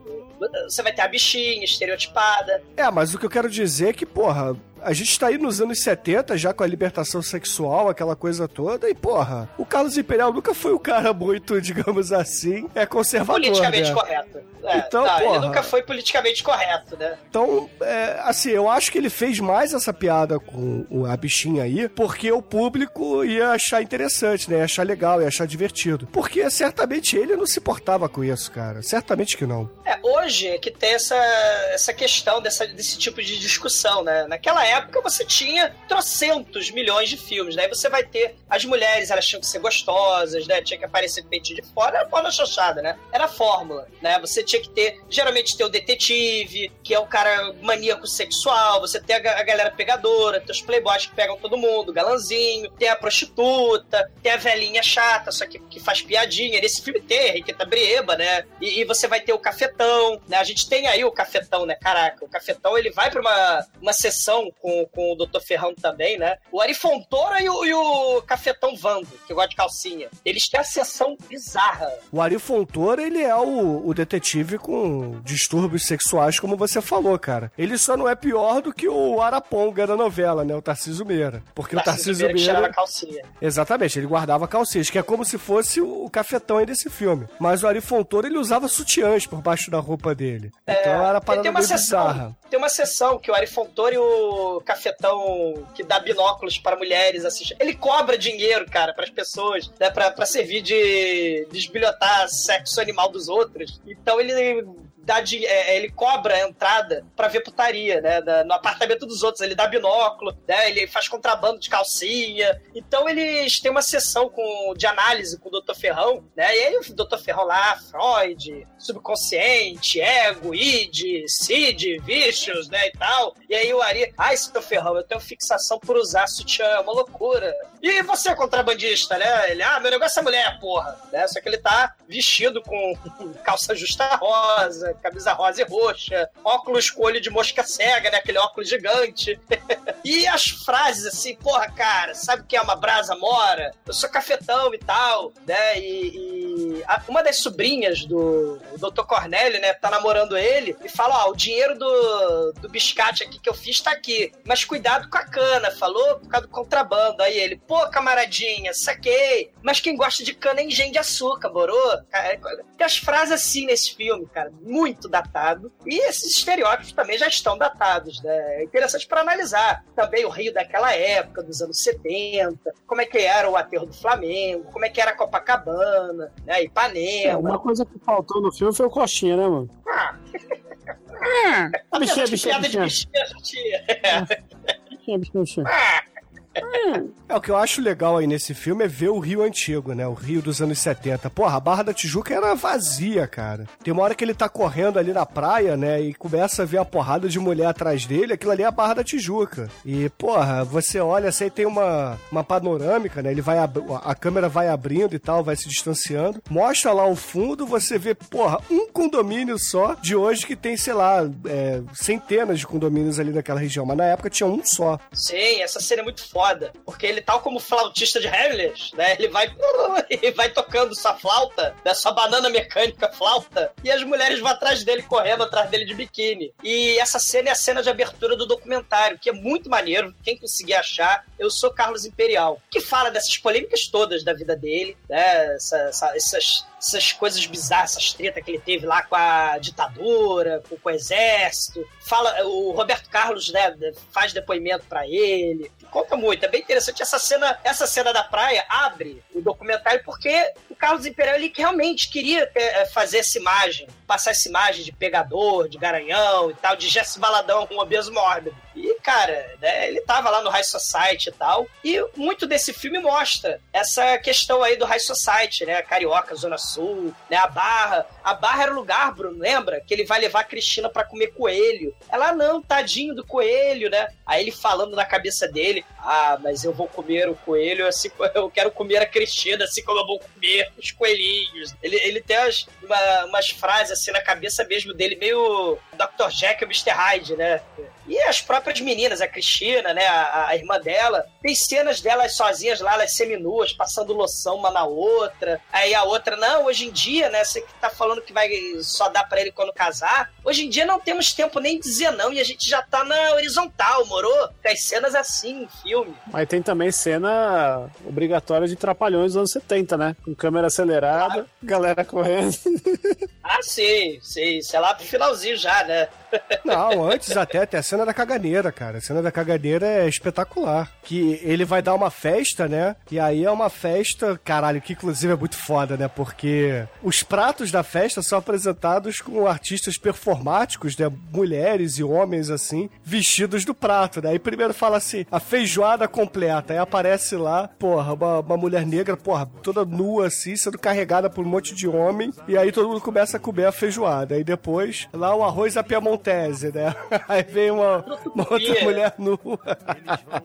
você vai ter a bichinha estereotipada. É, mas o que eu quero dizer é que, porra, a gente tá aí nos anos 70, já com a libertação sexual, aquela coisa toda, e, porra, o Carlos Imperial nunca foi um cara muito, digamos assim, é conservador. politicamente né? correto. É, Então, não, ele porra. nunca foi politicamente correto, né? Então, é, assim, eu acho que ele fez mais essa piada com a bichinha aí, porque o público ia achar interessante, né? Ia achar legal, ia achar divertido. Porque certamente ele não se portava com isso, cara. Certamente que não. É, hoje é que tem essa, essa questão dessa, desse tipo de discussão, né? Naquela época você tinha trocentos milhões de filmes, né? Você vai ter as mulheres, elas tinham que ser gostosas, né? Tinha que aparecer peitinho de fora, era porra chanchada, né? Era fórmula, né? Você tinha que ter, geralmente ter o detetive, que é o cara maníaco sexual, você tem a, a galera pegadora, tem os playboys que pegam todo mundo, galanzinho, tem a prostituta, tem a velhinha chata, só que, que faz piadinha. Nesse filme tem a Riqueta Brieba, né? E, e você vai ter o cafetão, né? A gente tem aí o cafetão, né? Caraca, o cafetão ele vai pra uma, uma sessão com, com o Dr. Ferrão também, né? O Ari Fontoura e o, e o cafetão Vando, que gosta de calcinha. Eles têm a sessão bizarra. O Ari Fontoura, ele é o, o detetive com distúrbios sexuais, como você falou, cara. Ele só não é pior do que o Araponga da novela, né? O Tarcísio Meira. Porque o Tarcísio Meira Meira... calcinha. Exatamente, ele guardava calcinhas, que é como se fosse o cafetão aí desse filme. Mas o Ari Fontoura, ele usava sutiãs por baixo da roupa dele. então era É, parada tem uma sessão, bizarra. tem uma sessão que o Ari Fontoura e o Cafetão que dá binóculos para mulheres assistem. Ele cobra dinheiro, cara, para as pessoas, né, pra servir de desbilhotar sexo animal dos outros. Então ele dá de, é, ele cobra a entrada pra ver putaria, né? da- no apartamento dos outros. Ele dá binóculo, né? Ele faz contrabando de calcinha. Então eles têm uma sessão com, de análise com o Dr. Ferrão, né? E aí o Dr. Ferrão lá, Freud, subconsciente, ego, id, Cid, Vicious, né? E tal. E aí o Ari, ai, Dr. Ferrão, eu tenho fixação por usar sutiã, é uma loucura. E você, contrabandista, né? Ele, ah, meu negócio é mulher, porra. Né? Só que ele tá vestido com calça justa rosa, camisa rosa e roxa, óculos com olho de mosca cega, né? Aquele óculos gigante. e as frases assim, porra, cara, sabe o que é uma brasa mora? Eu sou cafetão e tal, né? E, e a- uma das sobrinhas do Dr. Cornélio, né, tá namorando ele e fala: Ó, o dinheiro do, do biscate aqui que eu fiz tá aqui, mas cuidado com a cana, falou? Por causa do contrabando. Aí ele, pô, camaradinha, saquei, mas quem gosta de cana é engenho de açúcar, morou? Tem as frases assim nesse filme, cara, muito datado. E esses estereótipos também já estão datados, né? É interessante para analisar também o Rio daquela época, dos anos 70, como é que era o aterro do Flamengo, como é que era Copacabana, né? É, Ipanema. uma coisa que faltou no filme foi o Coxinha, né, mano? Ah, Ah, bichinha, bichinha, bichinha. bichinha. Bichinha, bichinha, bichinha. É, o que eu acho legal aí nesse filme é ver o Rio antigo, né? O Rio dos anos 70. Porra, a Barra da Tijuca era vazia, cara. Tem uma hora que ele tá correndo ali na praia, né? E começa a ver a porrada de mulher atrás dele. Aquilo ali é a Barra da Tijuca. E, porra, você olha assim, tem uma, uma panorâmica, né? Ele vai a câmera vai abrindo e tal, vai se distanciando. Mostra lá o fundo, você vê, porra, um condomínio só de hoje que tem, sei lá, é, centenas de condomínios ali naquela região. Mas na época tinha um só. Sim, essa cena é muito Porque ele, tal como flautista de Hamlet, né? Ele vai, ele vai tocando sua flauta, né, sua banana mecânica flauta, e as mulheres vão atrás dele, correndo atrás dele de biquíni. E essa cena é a cena de abertura do documentário, que é muito maneiro. Quem conseguir achar, eu sou Carlos Imperial, que fala dessas polêmicas todas da vida dele, né? Essa- essa- essas, essas coisas bizarras, essas tretas que ele teve lá com a ditadura, com, com o exército. Fala, o Roberto Carlos, né, faz depoimento pra ele. Conta muito, é bem interessante. Essa cena, essa cena da praia abre o documentário porque o Carlos Imperial ele realmente queria ter- eh, fazer essa imagem, passar essa imagem de pegador, de garanhão e tal, de Jesse Baladão com obeso mórbido. E, cara, né, ele tava lá no High Society e tal. E muito desse filme mostra essa questão aí do High Society, né? Carioca, Zona Sul, né? A Barra. A Barra era o lugar, Bruno, lembra? Que ele vai levar a Cristina pra comer coelho. Ela, "Ah, não, tadinho do coelho, né? Aí ele falando na cabeça dele, ah, mas eu vou comer o coelho assim, eu quero comer a Cristina assim como eu vou comer os coelhinhos. Ele, ele tem umas, uma- umas frases assim na cabeça mesmo dele, meio Dr. Jack e Mr. Hyde, né? E as próprias meninas, a Cristina, né, a, a irmã dela, tem cenas delas sozinhas lá, elas seminuas, passando loção uma na outra. Aí a outra, não, hoje em dia, né, você que tá falando que vai só dar pra ele quando casar, hoje em dia não temos tempo nem de dizer não e a gente já tá na horizontal, morou? Tem cenas assim em filme. Mas tem também cena obrigatória de trapalhões dos anos 70, né? Com câmera acelerada, galera correndo. Ah, sim, sim, sei lá pro finalzinho já, né? Não, antes até tem a cena da caganeira, cara. A cena da caganeira é espetacular. Que ele vai dar uma festa, né? E aí é uma festa, caralho, que inclusive é muito foda, né? Porque os pratos da festa são apresentados com artistas performáticos, né? Mulheres e homens, assim, vestidos do prato, né? Aí primeiro fala assim, a feijoada completa. Aí aparece lá, porra, uma, uma mulher negra, porra, toda nua, assim, sendo carregada por um monte de homem. E aí todo mundo começa a comer a feijoada. Aí depois, lá o arroz à piamontese, né? Aí vem uma, uma outra mulher nua.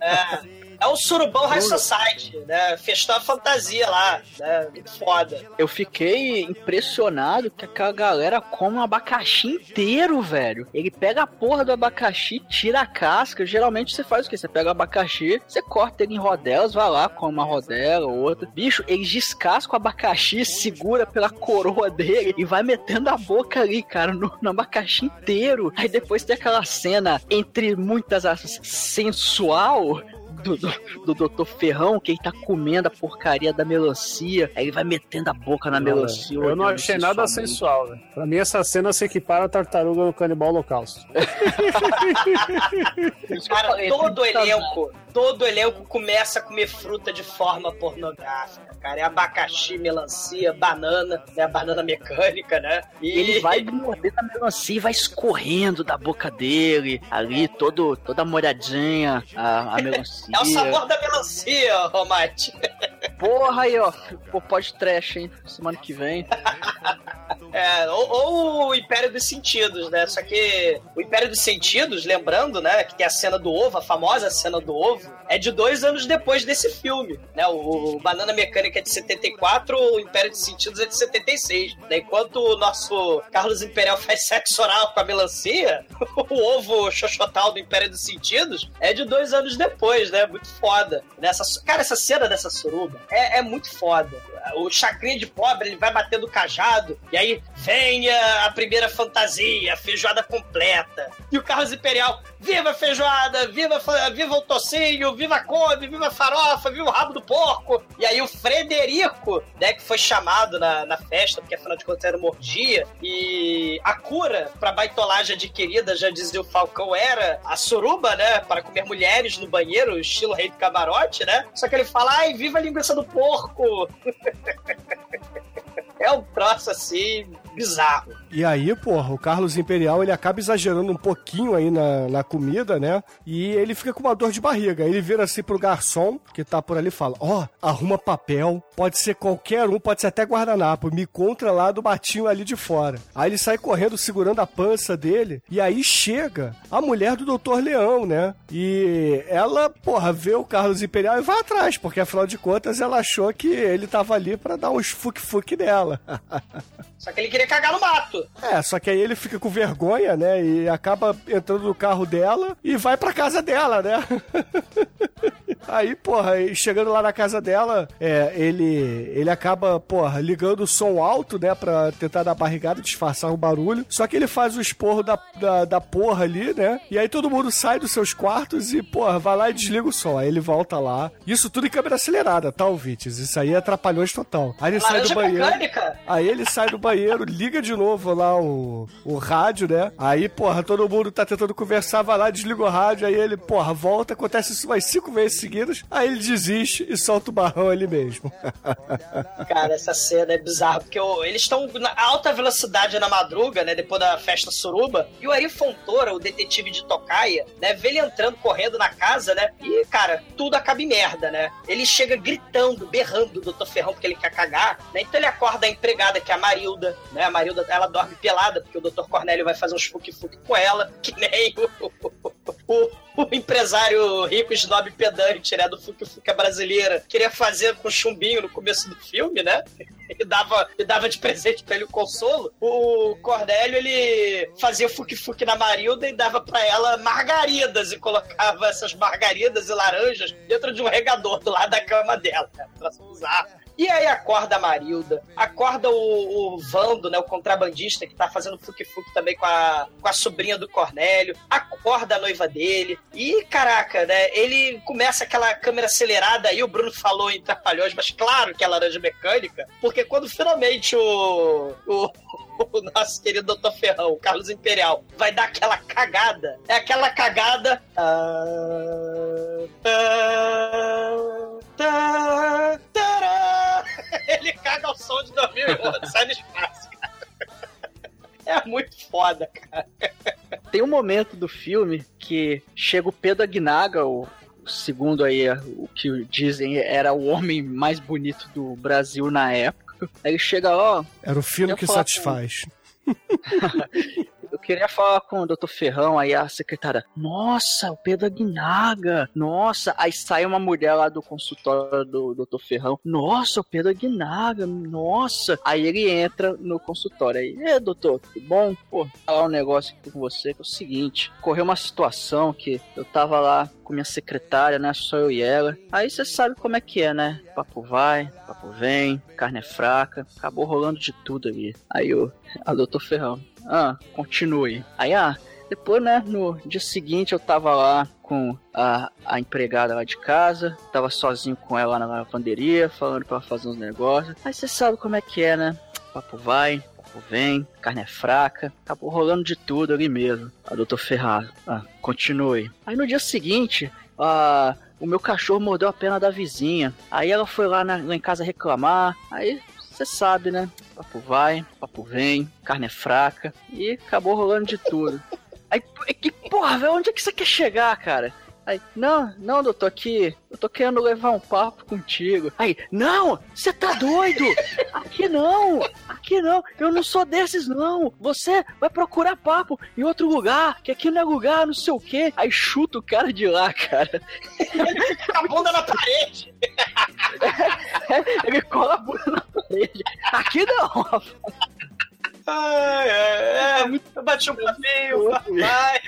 É. É o surubão High Society, né? Festou a fantasia lá, né? Foda. Eu fiquei impressionado que aquela galera come um abacaxi inteiro, velho. Ele pega a porra do abacaxi, tira a casca. Geralmente você faz o quê? Você pega o abacaxi, você corta ele em rodelas, vai lá, come uma rodela, outra. Bicho, eles descascam o abacaxi, segura pela coroa dele e vai metendo a boca ali, cara, no, no abacaxi inteiro. Aí depois tem aquela cena, entre muitas aspas, sensual, do, do, do Dr. Ferrão, que ele tá comendo a porcaria da melancia. Aí ele vai metendo a boca na melancia. Eu não achei nada sensual, velho. Pra mim, essa cena se equipara a tartaruga no canibal holocausto. Cara, todo elenco, todo elenco começa a comer fruta de forma pornográfica, cara. É abacaxi, melancia, banana, né? A banana mecânica, né? E ele vai morder a melancia e vai escorrendo da boca dele, ali, todo, toda molhadinha, a, a melancia. É o sabor da melancia, Romate. Porra aí, ó. Pô, pode trash, hein? Semana que vem. É, ou, ou o Império dos Sentidos, né? Só que o Império dos Sentidos, lembrando, né, que tem a cena do ovo, a famosa cena do ovo, é de dois anos depois desse filme, né? O, Banana Mecânica é de 74, o Império dos Sentidos é de 76. Né? Enquanto o nosso Carlos Imperial faz sexo oral com a melancia, o ovo xoxotal do Império dos Sentidos é de dois anos depois, né? Muito foda. Nessa, cara, essa cena dessa suruba é, é muito foda. O chacrinha de pobre, ele vai batendo o cajado, e aí venha a primeira fantasia, a feijoada completa. E o Carlos Imperial, viva a feijoada, viva, viva o tocinho, viva a couve, viva a farofa, viva o rabo do porco. E aí o Frederico, né, que foi chamado na, na festa, porque afinal de contas era uma e a cura pra baitolagem adquirida, já dizia o Falcão, era a suruba, né, para comer mulheres no banheiro, estilo rei do camarote, né? Só que ele fala, ai, viva a linguiça do porco! é um troço assim, bizarro. E aí, porra, o Carlos Imperial ele acaba exagerando um pouquinho aí na, na comida, né? E ele fica com uma dor de barriga. Ele vira assim pro garçom que tá por ali e fala: Ó, oh, arruma papel, pode ser qualquer um, pode ser até guardanapo, me encontra lá do batinho ali de fora. Aí ele sai correndo segurando a pança dele, e aí chega a mulher do Doutor Leão, né? E ela, porra, vê o Carlos Imperial e vai atrás, porque afinal de contas ela achou que ele tava ali para dar uns fuque-fuque dela. Só que ele queria cagar no mato. É, só que aí ele fica com vergonha, né? E acaba entrando no carro dela e vai pra casa dela, né? Aí, porra, chegando lá na casa dela, é, ele, ele acaba, porra, ligando o som alto, né, pra tentar dar barrigada, disfarçar o barulho. Só que ele faz o esporro da, da, da porra ali, né? E aí todo mundo sai dos seus quartos e, porra, vai lá e desliga o som. Aí ele volta lá. Isso tudo em câmera acelerada, tá, ouvintes? Isso aí é atrapalhões total. Aí ele sai do banheiro. Mecânica. Aí ele sai do banheiro, liga de novo lá o, o rádio, né? Aí, porra, todo mundo tá tentando conversar, vai lá, desliga o rádio, aí ele, porra, volta, acontece isso mais cinco vezes seguidas, aí ele desiste e solta o barrão ali mesmo. Cara, essa cena é bizarra, porque eles estão na alta velocidade na madruga, né, depois da festa suruba, e o Ari Fontoura, o detetive de Tocaia, né, vê ele entrando, correndo na casa, né, e, cara, tudo acaba em merda, né? Ele chega gritando, berrando o Dr. Ferrão porque ele quer cagar, né, então ele acorda a empregada, que é a Marilda, né, a Marilda, ela dorme pelada, porque o Dr. Cornélio vai fazer uns fuque-fuque com ela, que nem o, o, o empresário rico, snob pedante, né, do Fuque Fuque brasileira, queria fazer com chumbinho no começo do filme, né? E dava, e dava de presente pra ele o consolo. O Cornélio, ele fazia Fuque Fuque na Marilda e dava pra ela margaridas e colocava essas margaridas e laranjas dentro de um regador do lado da cama dela, né? Pra usar. E aí acorda a Marilda, acorda o, o Vando, né, o contrabandista que tá fazendo fuque-fuque também com a, com a sobrinha do Cornélio, acorda a noiva dele, e caraca, né, ele começa aquela câmera acelerada, aí o Bruno falou em Trapalhões, mas claro que é laranja mecânica, porque quando finalmente o, o, o nosso querido Dr. Ferrão, o Carlos Imperial, vai dar aquela cagada, é aquela cagada... Ah, ah, tá, tará. Ele caga o som de 2011, sai no espaço, cara. É muito foda, cara. Tem um momento do filme que chega o Pedro Aguinaga, o segundo aí o que dizem era o homem mais bonito do Brasil na época. Aí ele chega, ó. Era o filme que satisfaz. Com... Queria falar com o Dr. Ferrão, aí a secretária, nossa, o Pedro Aguinaga, nossa, aí sai uma mulher lá do consultório do Dr. Ferrão, nossa, o Pedro Aguinaga, nossa. Aí ele entra no consultório aí, é, doutor, tudo bom? Pô, falar um negócio aqui com você, que é o seguinte, correu uma situação que eu tava lá com minha secretária, né, só eu e ela, aí você sabe como é que é, né, papo vai, papo vem, carne é fraca, acabou rolando de tudo ali. Aí o a doutor Ferrão, ah, continue. Aí, ah, depois, né, no dia seguinte eu tava lá com a, a empregada lá de casa, tava sozinho com ela na lavanderia, falando pra ela fazer uns negócios. Aí você sabe como é que é, né? Papo vai, papo vem, carne é fraca, acabou rolando de tudo ali mesmo. A doutor Ferraro, ah, continue. Aí no dia seguinte, a o meu cachorro mordeu a perna da vizinha. Aí ela foi lá, na- lá em casa reclamar. Aí você sabe, né? Papo vai, papo vem, carne é fraca. E acabou rolando de tudo. Aí, que porra, velho, onde é que você quer chegar, cara? Aí, não, não, doutor, aqui, eu tô querendo levar um papo contigo. Aí, não, você tá doido? Aqui não, aqui não, eu não sou desses não. Você vai procurar papo em outro lugar, que aqui não é lugar, não sei o quê. Aí chuta o cara de lá, cara. A bunda na parede. Ele cola a bunda na parede. Aqui não. Ai, é, é, eu bati um papinho, vai,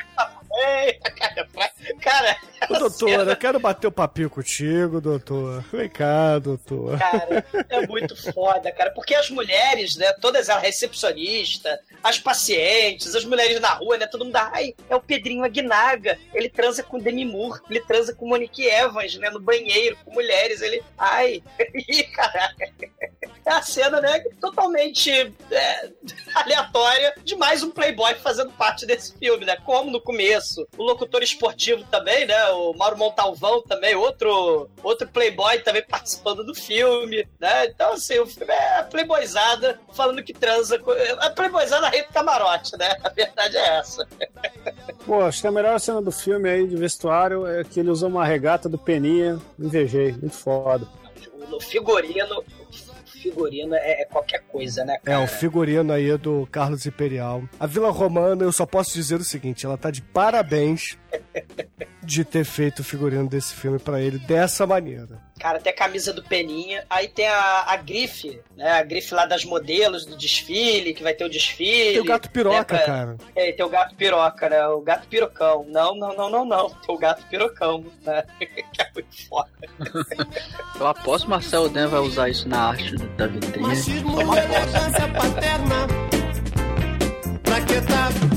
vai, cara, cara, doutor, eu quero bater o papinho contigo, doutor. Vem cá, doutor. Cara, é muito foda, cara. Porque as mulheres, né? Todas elas, recepcionistas, as pacientes, as mulheres na rua, né? Todo mundo, ai, é o Pedrinho Aguinaga. Ele transa com Demi Moore, ele transa com Monique Evans, né? No banheiro, com mulheres. Ele, ai, ih, caraca. É a cena, né? Totalmente é, aleatória de mais um playboy fazendo parte desse filme, né? Como no começo, o locutor esportivo também, né? O Mauro Montalvão também, outro, outro playboy também participando do filme, né? Então, assim, o filme é playboyzada falando que transa. A playboyzada rei do camarote, né? A verdade é essa. Pô, acho que a melhor cena do filme aí de vestuário é que ele usou uma regata do Peninha. Invejei, muito foda. O figurino... Figurino é, é qualquer coisa, né? É, o figurino aí do Carlos Imperial. A Vila Romana, eu só posso dizer o seguinte: ela tá de parabéns de ter feito o figurino desse filme pra ele dessa maneira. Cara, tem a camisa do Peninha, aí tem a, a grife, né? A grife lá das modelos do desfile, que vai ter o desfile. Tem o gato piroca, né, cara. É, tem o gato piroca, né? O gato pirocão. Não, não, não, não, não. Tem o gato pirocão, né? que é muito foda. Eu aposto que Marcelo Dan vai usar isso na arte da vitrine. Machismo elegância paterna. Pra que tá?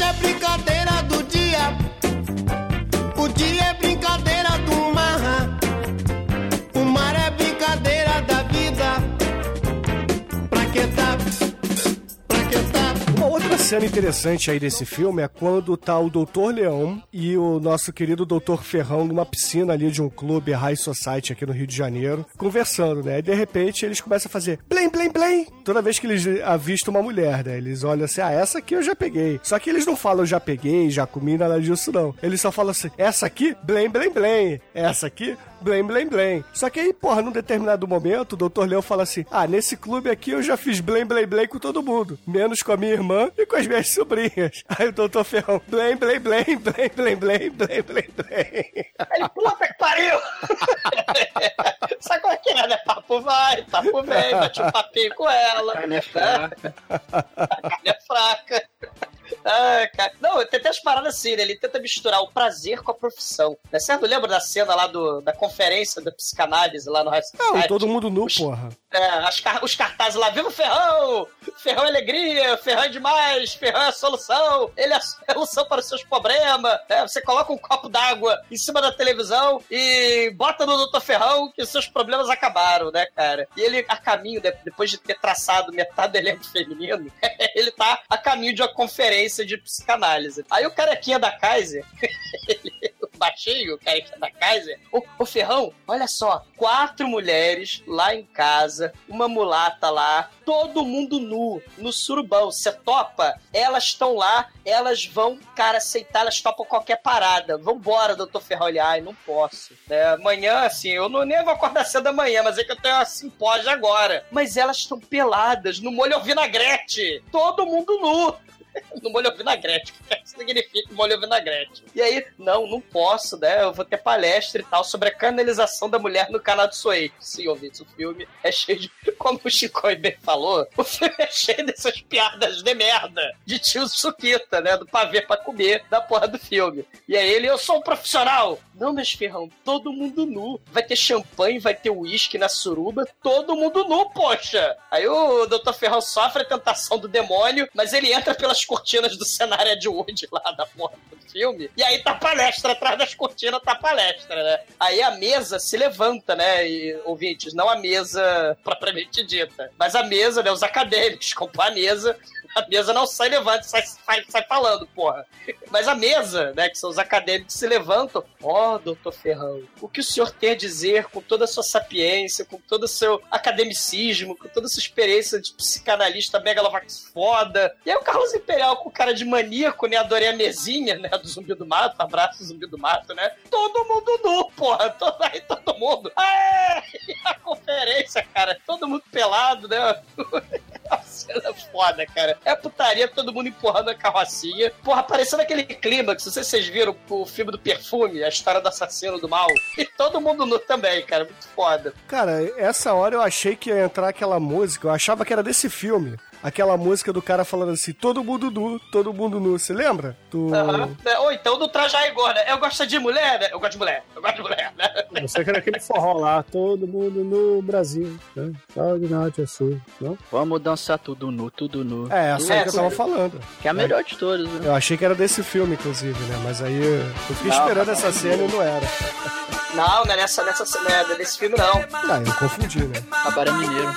multiplicateur. Cena interessante aí desse filme é quando tá o Doutor Leão e o nosso querido Doutor Ferrão numa piscina ali de um clube High Society aqui no Rio de Janeiro, conversando, né? E de repente eles começam a fazer blim, blim, blim. Toda vez que eles avistam uma mulher, né? Eles olham assim, ah, essa aqui eu já peguei. Só que eles não falam já peguei, já comi, nada disso não. Eles só falam assim, essa aqui, blim, blim, blim. Essa aqui, blém, blém, blém. Só que aí, porra, num determinado momento, o Dr. Leão fala assim: Ah, nesse clube aqui eu já fiz blém, blém, blém com todo mundo, menos com a minha irmã e com as minhas sobrinhas. Aí o Dr. Ferrão, blém, blém, blém, blém, blém, blém, blém, blém, blém. Aí, puta que pariu! Sabe qual é que é, né? Papo vai, papo vem, bate um papinho com ela. Carne é fraca. A carne é fraca. Ai, cara. Não, tem até as paradas assim, né? Ele tenta misturar o prazer com a profissão. Né? Certo? Lembra da cena lá do, da conferência da psicanálise lá no High Não, Society? todo mundo nu, porra. É, car- os cartazes lá, viva o Ferrão! Ferrão é alegria, Ferrão é demais, Ferrão é a solução, ele é a solução para os seus problemas. né? você coloca um copo d'água em cima da televisão e bota no Dr. Ferrão que os seus problemas acabaram, né, cara? E ele, a caminho, depois de ter traçado metade do elenco feminino, ele tá a caminho de uma conferência de psicanálise. Aí o carequinha da Kaiser, ele, o baixinho, o carequinha da Kaiser, ô, ô Ferrão, olha só, quatro mulheres lá em casa, uma mulata lá, todo mundo nu, no surubão. Você topa? Elas estão lá, elas vão, cara, aceitar, elas topam qualquer parada. Vambora, doutor Ferrão. Ele, ai, não posso. É, amanhã, assim, eu não nem vou acordar cedo amanhã, mas é que eu tenho uma simpósia agora. Mas elas estão peladas, no molho ao vinagrete. Todo mundo nu. no molho vinagrete. Significa molho vinagrete? E aí, não, não posso, né? Eu vou ter palestra e tal sobre a canalização da mulher no canal do Soei. Sim, ouvintes, o filme é cheio de. Como o Chico bem falou, o filme é cheio dessas piadas de merda de tio Suquita, né? Do pavê pra comer da porra do filme. E aí ele, eu sou um profissional. Não, meus ferrão, todo mundo nu. Vai ter champanhe, vai ter uísque na suruba, todo mundo nu, poxa. Aí o Dr. Ferrão sofre a tentação do demônio, mas ele entra pelas cortinas do cenário de Wood lá da porra do filme. E aí tá palestra, atrás das cortinas tá palestra, né? Aí a mesa se levanta, né? E, ouvintes, não a mesa propriamente dita, mas a mesa, né? Os acadêmicos compõem a mesa A mesa não sai levanta, sai, sai, sai falando, porra. Mas a mesa, né, que são os acadêmicos, se levantam. Ó, oh, doutor Ferrão, o que o senhor tem a dizer com toda a sua sapiência, com todo o seu academicismo, com toda a sua experiência de psicanalista megalovax foda? E aí o Carlos Imperial com cara de maníaco, né? Adorei a mesinha, né? Do zumbi do mato, abraço zumbi do mato, né? Todo mundo nu, porra. Todo, aí todo mundo. Aê! A conferência, cara. Todo mundo pelado, né? Cena foda, cara. É putaria, todo mundo empurrando a carrocinha. Porra, parecendo aquele clímax. Não sei se vocês viram o filme do perfume, a história do assassino do mal. E todo mundo nu também, cara. Muito foda. Cara, essa hora eu achei que ia entrar aquela música, eu achava que era desse filme. Aquela música do cara falando assim, todo mundo nu, todo mundo nu, você lembra? Do... Né? Ou então do Traja Igor, né? Eu gosto de mulher, né? Eu gosto de mulher, eu gosto de mulher, né? Eu sei que era aquele forró lá, todo mundo no Brasil, né? Só de norte sul, não? Vamos dançar tudo nu, tudo nu. É, essa aí que eu tava falando. Que é a melhor de todas, né? Eu achei que era desse filme, inclusive, né? Mas aí eu fiquei Não, esperando tá essa cena e não era. Não, não é nessa, nessa, não é nesse filme, não. Ah, eu confundi, né? Cabaré Mineiro.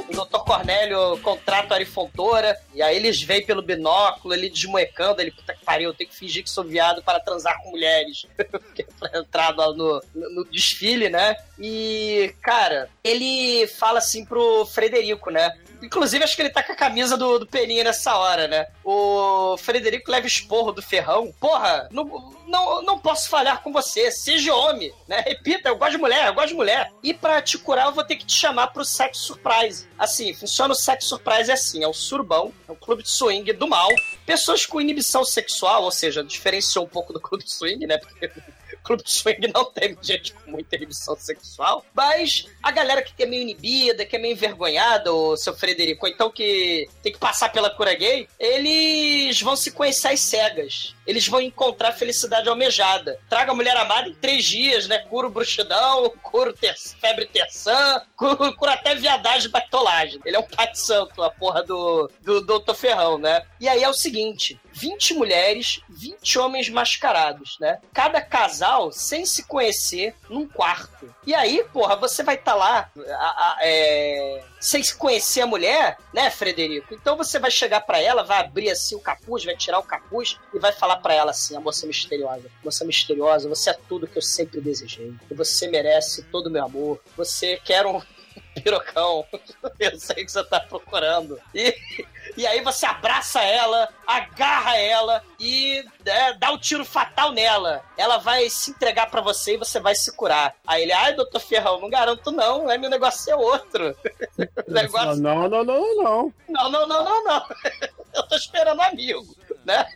O, Dr. Cornélio contrata o Arifontora, e aí eles vêm pelo binóculo, ele desmoecando, ele, puta que pariu, eu tenho que fingir que sou viado para transar com mulheres. pra entrar no, no, no desfile, né? E, cara, ele fala assim pro Frederico, né? Inclusive, acho que ele tá com a camisa do, do Peninha nessa hora, né? O Frederico leva esporro do ferrão. Porra, não, não, não posso falhar com você. Seja homem, né? Repita, eu gosto de mulher, eu gosto de mulher. E pra te curar, eu vou ter que te chamar pro sexo surprise. Assim, funciona o sexo surprise assim: é o surbão, é o clube de swing do mal. Pessoas com inibição sexual, ou seja, diferenciou um pouco do clube de swing, né? Porque clube de swing não tem gente com muita inibição sexual, mas a galera que é meio inibida, que é meio envergonhada, o seu Frederico, ou então que tem que passar pela cura gay, eles vão se conhecer às cegas. Eles vão encontrar felicidade almejada. Traga a mulher amada em três dias, né? Cura bruxidão, cura ter febre terçã, cura, cura até viadagem e bactolagem. Ele é um de santo, a porra do, do Doutor Ferrão, né? E aí é o seguinte: 20 mulheres, 20 homens mascarados, né? Cada casal sem se conhecer num quarto. E aí, porra, você vai estar lá a- a- é, sem se conhecer a mulher, né, Frederico? Então você vai chegar pra ela, vai abrir assim o capuz, vai tirar o capuz e vai falar pra ela assim: a moça misteriosa, moça misteriosa, você é tudo que eu sempre desejei. Você merece todo o meu amor. Você quer um pirocão. Eu sei que você tá procurando. E, e aí você abraça ela, agarra ela e né, dá um tiro fatal nela. Ela vai se entregar pra você e você vai se curar. Aí ele, ai, doutor Ferrão, não garanto não, é meu negócio é outro. Negócio... Não, não, não, não, não. Não, não, não, não, não. Eu tô esperando um amigo, né?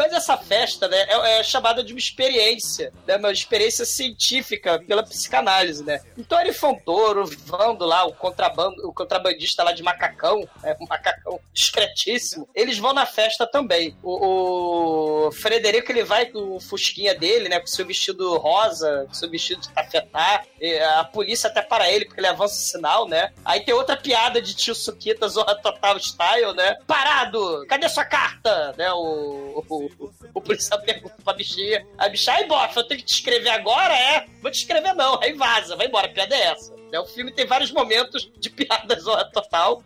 Mas essa festa, né, é, é chamada de uma experiência, né, uma experiência científica pela psicanálise, né? Então Arifontoro, Vando lá, o, contrabando, o contrabandista lá de macacão, né, um macacão discretíssimo, eles vão na festa também. O, o Frederico, ele vai com o fusquinha dele, né, com seu vestido rosa, com seu vestido de tafetá, a polícia até para ele, porque ele avança o sinal, né? Aí tem outra piada de tio Suquita, Zorra Total Style, né? Parado! Cadê sua carta? Né, o, o, o policial pergunta pra bichinha. A bichinha, ai, bofe, eu tenho que te escrever agora? É? Vou te escrever não. Aí vaza, vai embora, a piada é essa. Né, O filme tem vários momentos de piada Zorra Total.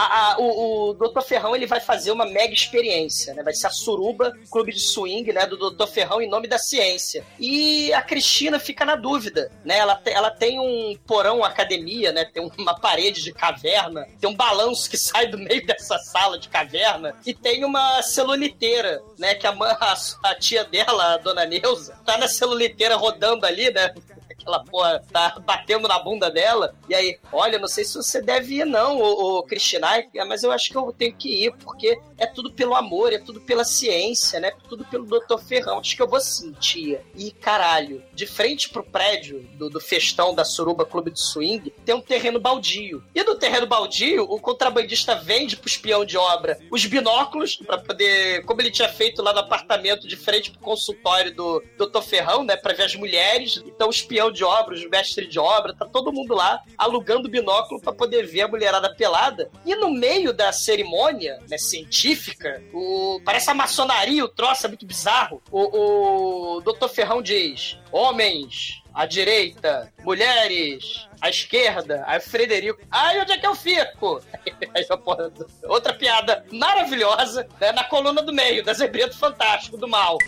A- a- o, o Dr. Ferrão ele vai fazer uma mega experiência, né? Vai ser a suruba, clube de swing, né? Do Dr. Ferrão em nome da ciência. E a Cristina fica na dúvida, né? Ela, te- ela tem um porão academia, né? Tem uma parede de caverna, tem um balanço que sai do meio dessa sala de caverna e tem uma celuliteira, né? Que a, a, a tia dela, a dona Neuza, tá na celuliteira rodando ali, né? Aquela porra tá batendo na bunda dela. E aí, olha, não sei se você deve ir, não, ô Cristina. Ai, Mas eu acho que eu tenho que ir, porque é tudo pelo amor, é tudo pela ciência, né? Tudo pelo Dr. Ferrão. Acho que eu vou sentir. E caralho, de frente pro prédio do, do festão da Suruba Clube de Swing, tem um terreno baldio. E do terreno baldio, o contrabandista vende pro espião de obra os binóculos pra poder, como ele tinha feito lá no apartamento de frente pro consultório do Dr. Ferrão, né, Pra ver as mulheres. Então o espião de obra, os mestres de obra, tá todo mundo lá alugando binóculo para poder ver a mulherada pelada. E no meio da cerimônia, né, científica, o parece a maçonaria, o troço é muito bizarro. O, o Dr. Ferrão diz: "Homens, à direita, mulheres, à esquerda, aí Frederico, ai, onde é que eu fico? Aí, porra, outra piada maravilhosa, né, na coluna do meio, da Zebreto Fantástico, do mal.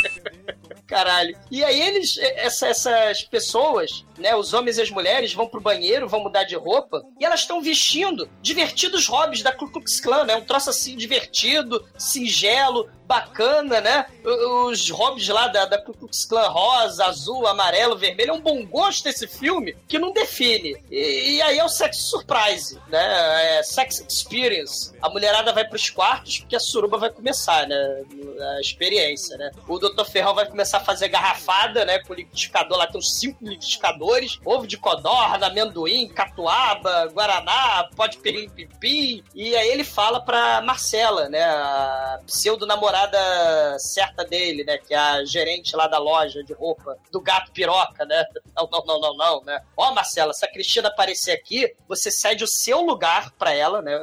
Caralho. E aí eles, essa, essas pessoas, né, os homens e as mulheres, vão pro banheiro, vão mudar de roupa, e elas estão vestindo divertidos hobbies da Ku Klux Klan, né? Um troço assim divertido, singelo, bacana, né? Os hobbies lá da, da Ku Klux Klan rosa, azul, amarelo, vermelho. É um bom gosto esse filme que não define. E, e aí é o sex surprise, né? É sex experience. A mulherada vai pros quartos porque a suruba vai começar, né? A experiência, né? O Dr. Ferrão vai começar a fazer garrafada, né? Com liquidificador lá, tem uns cinco liquidificadores. Ovo de codorna, amendoim, catuaba, guaraná, pó de perlim pipim. E aí ele fala pra Marcela, né? A pseudo-namorada certa dele, né? Que é a gerente lá da loja de roupa do gato piroca, né? Não, não, não, não, não, né? Ó, Marcela, se a Cristina aparecer aqui, você cede o seu lugar pra ela, né?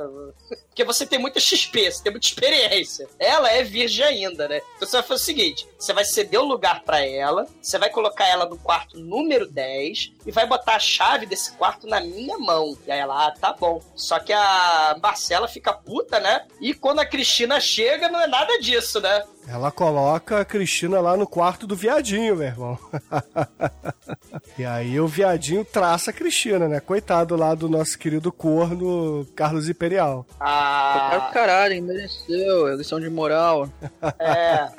Porque você tem muita XP, você tem muita experiência. Ela é virgem ainda, né? Então você vai fazer o seguinte: você vai ceder o lugar pra ela, você vai colocar ela no quarto número 10 e vai botar a chave desse quarto na minha mão. E aí ela, ah, tá bom. Só que a Marcela fica puta, né? E quando a Cristina chega, não é nada disso, né? Ela coloca a Cristina lá no quarto do viadinho, meu irmão. e aí o viadinho traça a Cristina, né? Coitado lá do nosso querido corno Carlos Imperial. Ah, caralho, hein? mereceu, lição de moral. É.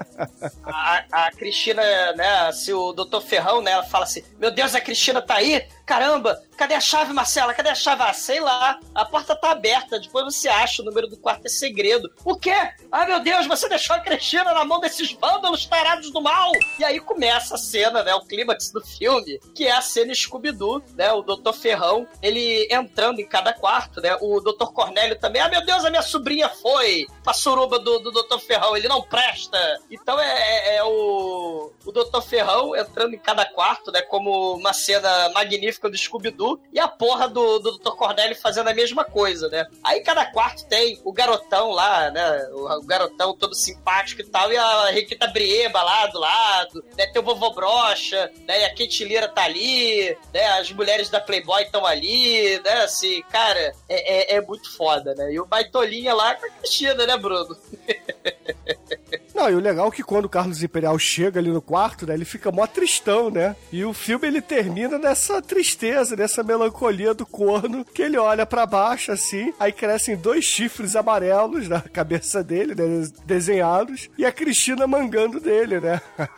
A, a Cristina, né? Se o Dr. Ferrão, né? Ela fala assim: Meu Deus, a Cristina tá aí? Caramba, cadê a chave, Marcela? Cadê a chave? Ah, sei lá. A porta tá aberta. Depois você acha o número do quarto é segredo. O quê? Ah, meu Deus, você deixou a Cristina na mão desses vândalos tarados do mal. E aí começa a cena, né? O clímax do filme, que é a cena Scooby-Doo, né? O Dr. Ferrão, ele entrando em cada quarto, né? O Dr. Cornélio também. Ah, meu Deus, a minha sobrinha foi pra suruba do, do Dr. Ferrão. Ele não presta. Então é, é, é o, o Dr. Ferrão entrando em cada quarto, né? Como uma cena magnífica do Scooby-Doo. E a porra do, do Dr. Cornélio fazendo a mesma coisa, né? Aí cada quarto tem o garotão lá, né? O, o garotão todo simpático e tal. E a Riquita Brieba lá do lado. Né? Tem o Vovô Brocha, né? E a Kate Lira tá ali, né? As mulheres da Playboy estão ali, né? Assim, cara, é, é, é muito foda, né? E o Baitolinha lá com a Cristina, né, Bruno? Não, e o legal é que quando o Carlos Imperial chega ali no quarto, né, ele fica mó tristão, né? E o filme ele termina nessa tristeza, nessa melancolia do corno, que ele olha para baixo assim, aí crescem dois chifres amarelos na cabeça dele, né, desenhados, e a Cristina mangando dele, né?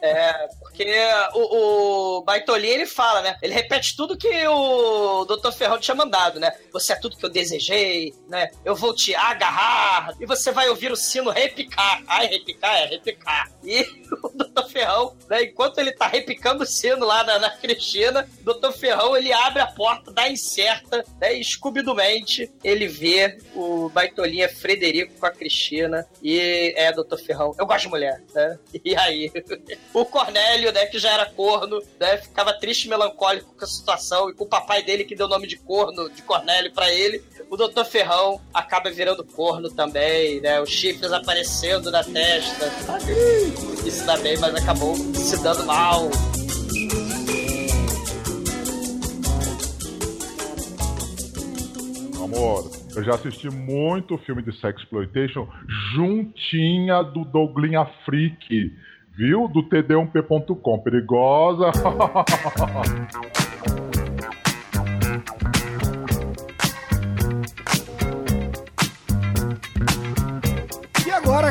É, porque o, o ele fala, né? Ele repete tudo que o Dr. Ferrão tinha mandado, né? Você é tudo que eu desejei, né? Eu vou te agarrar e você vai ouvir o sino repicar. Ai, repicar é repicar. E o Dr. Ferrão, né? Enquanto ele tá repicando o sino lá na, na Cristina, o Dr. Ferrão ele abre a porta, dá incerta, né? E mente ele vê o Baitolinha Frederico com a Cristina e é, Dr. Ferrão, eu gosto de mulher, né? E aí, o Cornélio, né, que já era corno, né, ficava triste e melancólico com a situação e com o papai dele que deu o nome de corno, de Cornélio para ele. O Dr. Ferrão acaba virando corno também, né? Os chifres aparecendo na testa. Isso dá bem, mas acabou se dando mal. Amor, eu já assisti muito filme de sexploitation juntinha do Douglinha Freak, viu? Do td1p.com. Perigosa.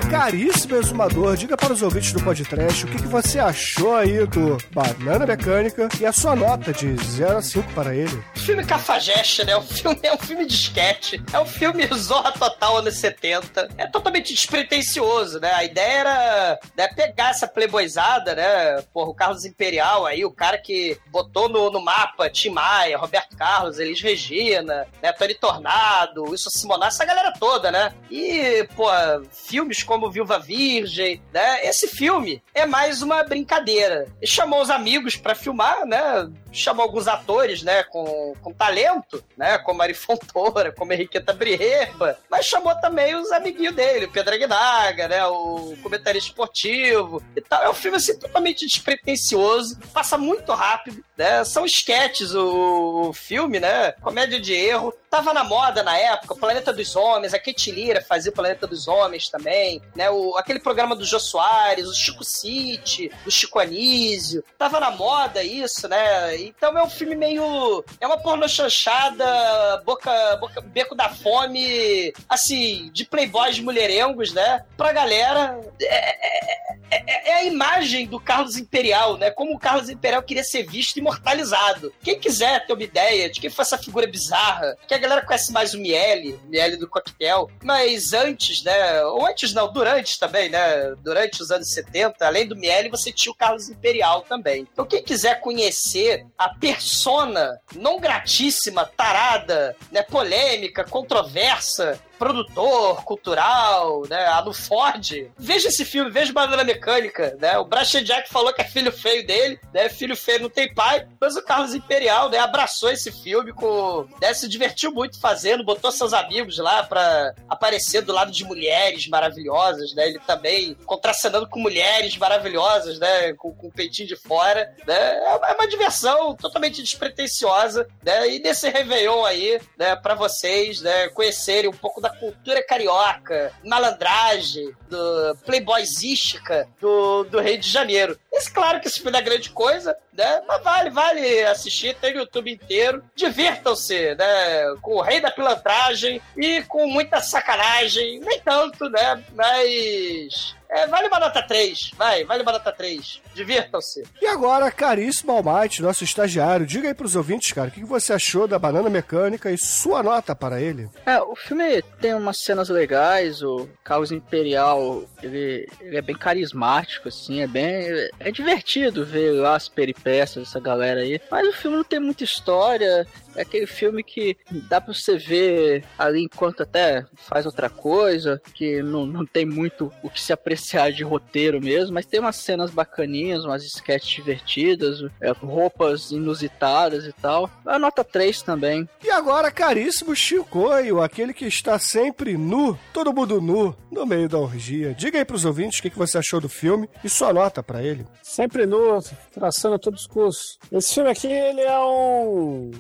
caríssimo exumador, diga para os ouvintes do podcast o que, que você achou aí do Banana Mecânica e a sua nota de 0 a 5 para ele. filme cafajeste, né? O filme é um filme de esquete. É um filme zorra total anos 70. É totalmente despretensioso, né? A ideia era né, pegar essa playboyzada, né? Porra, o Carlos Imperial aí, o cara que botou no, no mapa Tim Maia, Roberto Carlos, Elis Regina, né? Tony Tornado, Wilson Simonato, essa galera toda, né? E, pô, filmes como Viúva Virgem, né? Esse filme é mais uma brincadeira. Ele chamou os amigos pra filmar, né? Chamou alguns atores, né? Com, com talento, né? Como Ari Fontoura, como Henriqueta Brieba, mas chamou também os amiguinhos dele, o Pedro Aguinaga, né? O comentarista esportivo e tal. É um filme, assim, totalmente despretensioso, passa muito rápido, né? São esquetes o, o filme, né? Comédia de erro. Tava na moda na época, o Planeta dos Homens, a Kate Lira fazia o Planeta dos Homens também, né? O, aquele programa do Jô Soares, o Chico City, o Chico Anísio. Tava na moda isso, né? Então é um filme meio. É uma porno chanchada, boca, boca, beco da fome, assim, de playboys mulherengos, né? Pra galera. É, é, é, é a imagem do Carlos Imperial, né? Como o Carlos Imperial queria ser visto imortalizado. Quem quiser ter uma ideia de quem foi essa figura bizarra, que a galera conhece mais o Miele, Miele do Coquetel, mas antes, né? Ou antes não, durante também, né? Durante os anos 70, além do Miele, você tinha o Carlos Imperial também. Então, quem quiser conhecer a persona não gratíssima, tarada, né? Polêmica, controversa, produtor cultural, né? A do Ford. Veja esse filme, veja Banana Mecânica, né? O Brashan Jack falou que é filho feio dele, né? Filho feio não tem pai, mas o Carlos Imperial, né? Abraçou esse filme com... Né? Se divertiu muito fazendo, botou seus amigos lá pra aparecer do lado de mulheres maravilhosas, né? Ele também contracenando com mulheres maravilhosas, né? Com, com o peitinho de fora, né? É uma diversão totalmente despretensiosa, né? E nesse Réveillon aí, né? Pra vocês, né? Conhecerem um pouco da cultura carioca, malandragem, do playboyzística do, do Rio de Janeiro. Esse, claro que esse filme é grande coisa, né? Mas vale, vale assistir, tem no YouTube inteiro. Divirtam-se, né? Com o rei da pilantragem e com muita sacanagem. Nem tanto, né? Mas. É, vale uma nota 3, vai, vale uma nota 3. Divirtam-se. E agora, caríssimo Almighty, nosso estagiário, diga aí pros ouvintes, cara, o que você achou da Banana Mecânica e sua nota para ele? É, o filme tem umas cenas legais, o Caos Imperial, ele, ele é bem carismático, assim, é bem... É divertido ver lá as peripécias dessa galera aí, mas o filme não tem muita história, é aquele filme que dá pra você ver ali enquanto até faz outra coisa, que não, não tem muito o que se apreciar de roteiro mesmo, mas tem umas cenas bacaninhas, umas sketches divertidas, é, roupas inusitadas e tal. A nota 3 também. E agora, caríssimo Chicoio, aquele que está sempre nu, todo mundo nu, no meio da orgia. Diga aí pros ouvintes o que, que você achou do filme e sua nota para ele. Sempre nu, traçando todos os cursos. Esse filme aqui, ele é um...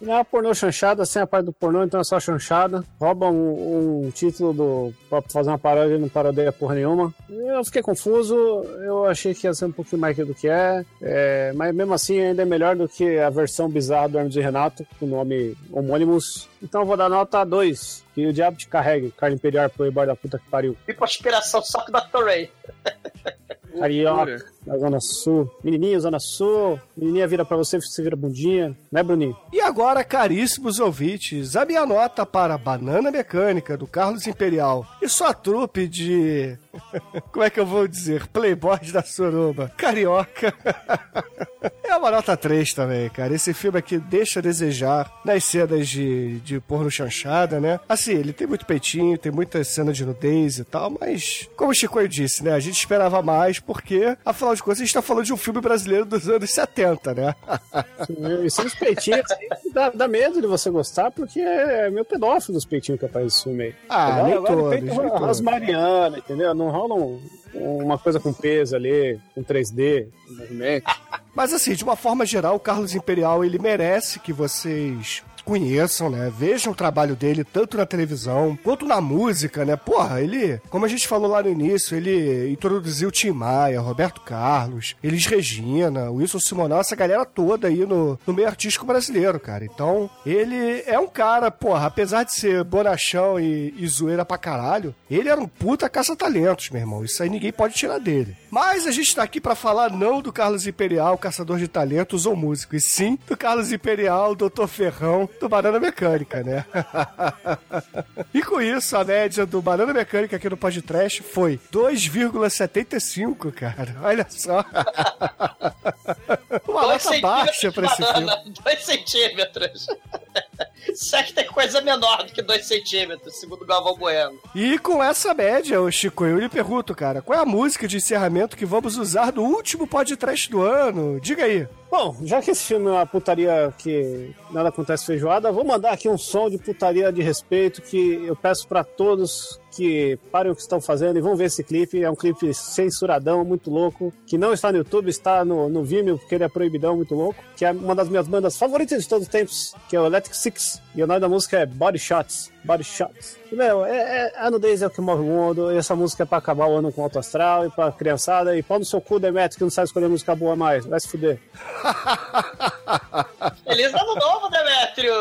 Ele é uma pornô chanchada, sem a parte do pornô, então é só chanchada. Rouba um, um título do pra fazer uma paródia e não parodeia porra nenhuma. Eu fiquei confuso, eu achei que ia ser um pouquinho mais do que é, é mas mesmo assim ainda é melhor do que a versão bizarra do Hermes e Renato, com o nome homônimos. Então vou dar nota 2. Que o diabo te carregue, Carlos Imperial, playboy da puta que pariu. E com aspiração só que da Ray. Carioca, da Zona Sul. Menininha, Zona Sul. Menininha vira pra você, você vira bundinha. Né, Bruninho? E agora, caríssimos ouvintes, a minha nota para Banana Mecânica, do Carlos Imperial, e sua trupe de... Como é que eu vou dizer? Playboys da Suruba. Carioca. Uma nota 3 também, cara. Esse filme aqui deixa a desejar nas cenas de, de porno chanchada, né? Assim, ele tem muito peitinho, tem muita cena de nudez e tal, mas, como o Chico disse, né? A gente esperava mais, porque, afinal de contas, a gente tá falando de um filme brasileiro dos anos 70, né? E são os peitinhos, dá, dá medo de você gostar, porque é meio pedófilo os peitinhos que aparecem nesse filme aí. Ah, nem todos, nem todos. Rosmariana, entendeu? Não rola um- uma coisa com peso ali, com 3D, um movimento. Mas assim, de uma forma geral, o Carlos Imperial, ele merece que vocês conheçam, né? Vejam o trabalho dele tanto na televisão quanto na música, né? Porra, ele, como a gente falou lá no início, ele introduziu Tim Maia, Roberto Carlos, Elis Regina, Wilson Simonal, essa galera toda aí no, no meio artístico brasileiro, cara. Então, ele é um cara, porra, apesar de ser bonachão e, e zoeira pra caralho, ele era um puta caça-talentos, meu irmão. Isso aí ninguém pode tirar dele. Mas a gente tá aqui pra falar não do Carlos Imperial, caçador de talentos ou músico, e sim do Carlos Imperial, Dr. Ferrão, do Banana Mecânica, né? e com isso, a média do Banana Mecânica aqui no podcast foi 2,75, cara. Olha só. Uma Dois nota baixa pra esse filme. banana, Dois centímetros. Que tem coisa menor do que dois centímetros, segundo o Galvão Bueno? E com essa média, ô Chico, eu lhe pergunto, cara, qual é a música de encerramento que vamos usar no último podcast do ano? Diga aí. Bom, já que esse filme é uma putaria que nada acontece feijoada, vou mandar aqui um som de putaria de respeito que eu peço pra todos que parem o que estão fazendo e vão ver esse clipe. É um clipe censuradão, muito louco, que não está no YouTube, está no, no Vimeo, porque ele é proibidão, muito louco, que é uma das minhas bandas favoritas de todos os tempos, que é o Electric Six, e o nome da música é Body Shots. Body Shots. E, meu, é, é, a é o que move o mundo, e essa música é pra acabar o ano com alto astral, e pra criançada, e pau no seu cu, Demetrio, que não sabe escolher música boa mais, vai se fuder. Feliz ano novo, Demétrio!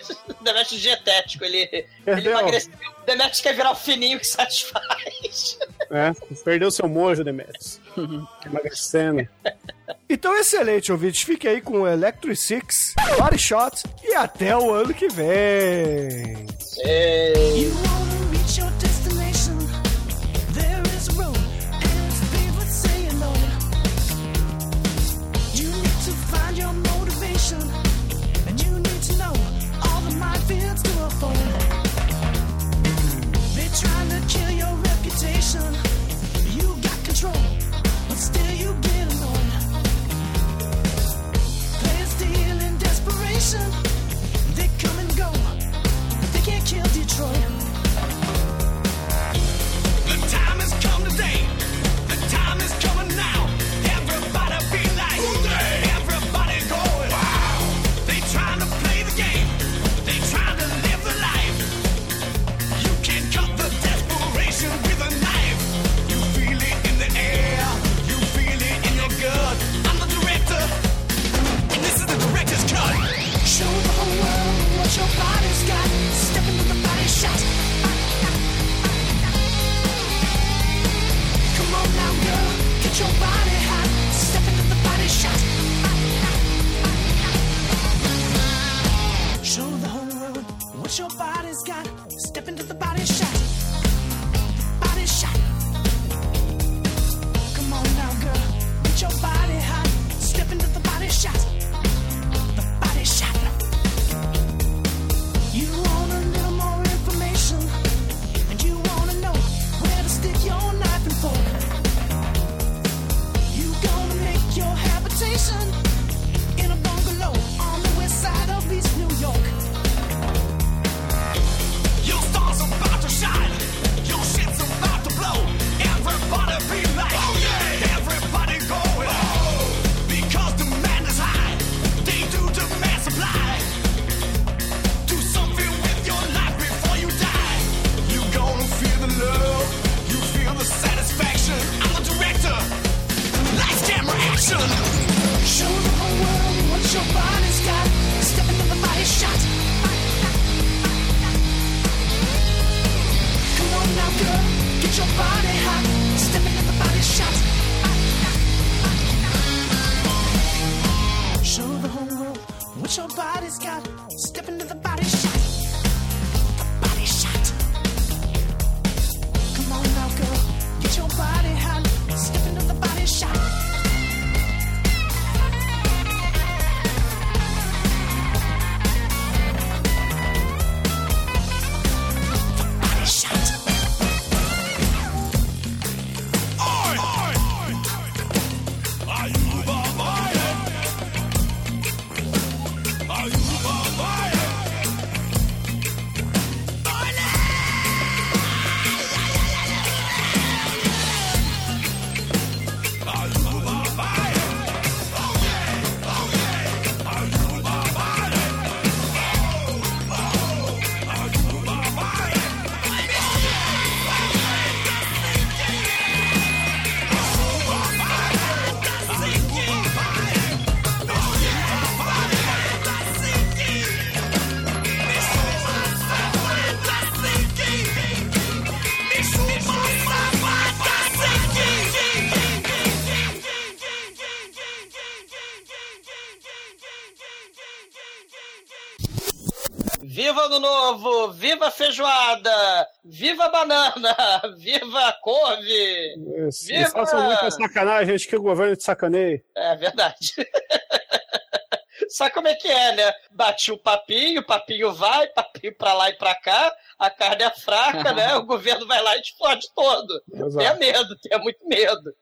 Demétrio dietético, ele, ele emagreceu. Demétrio quer virar o fininho que satisfaz. É, perdeu seu mojo, Demetrius. Emagrecendo. Então, excelente, ouvintes. Fique aí com o Electric Six, Body Shot e até o ano que vem. You still you get annoyed. Players deal in desperation. Feijoada! Viva a banana! Viva a couve! Isso. Viva! Façam muita sacanagem, acho que o governo te sacaneia. É verdade. Sabe como é que é, né? Bati o papinho, o papinho vai, papinho pra lá e pra cá, a carne é fraca, né? O governo vai lá e te fode todo. Exato. Tenha medo, tenha muito medo.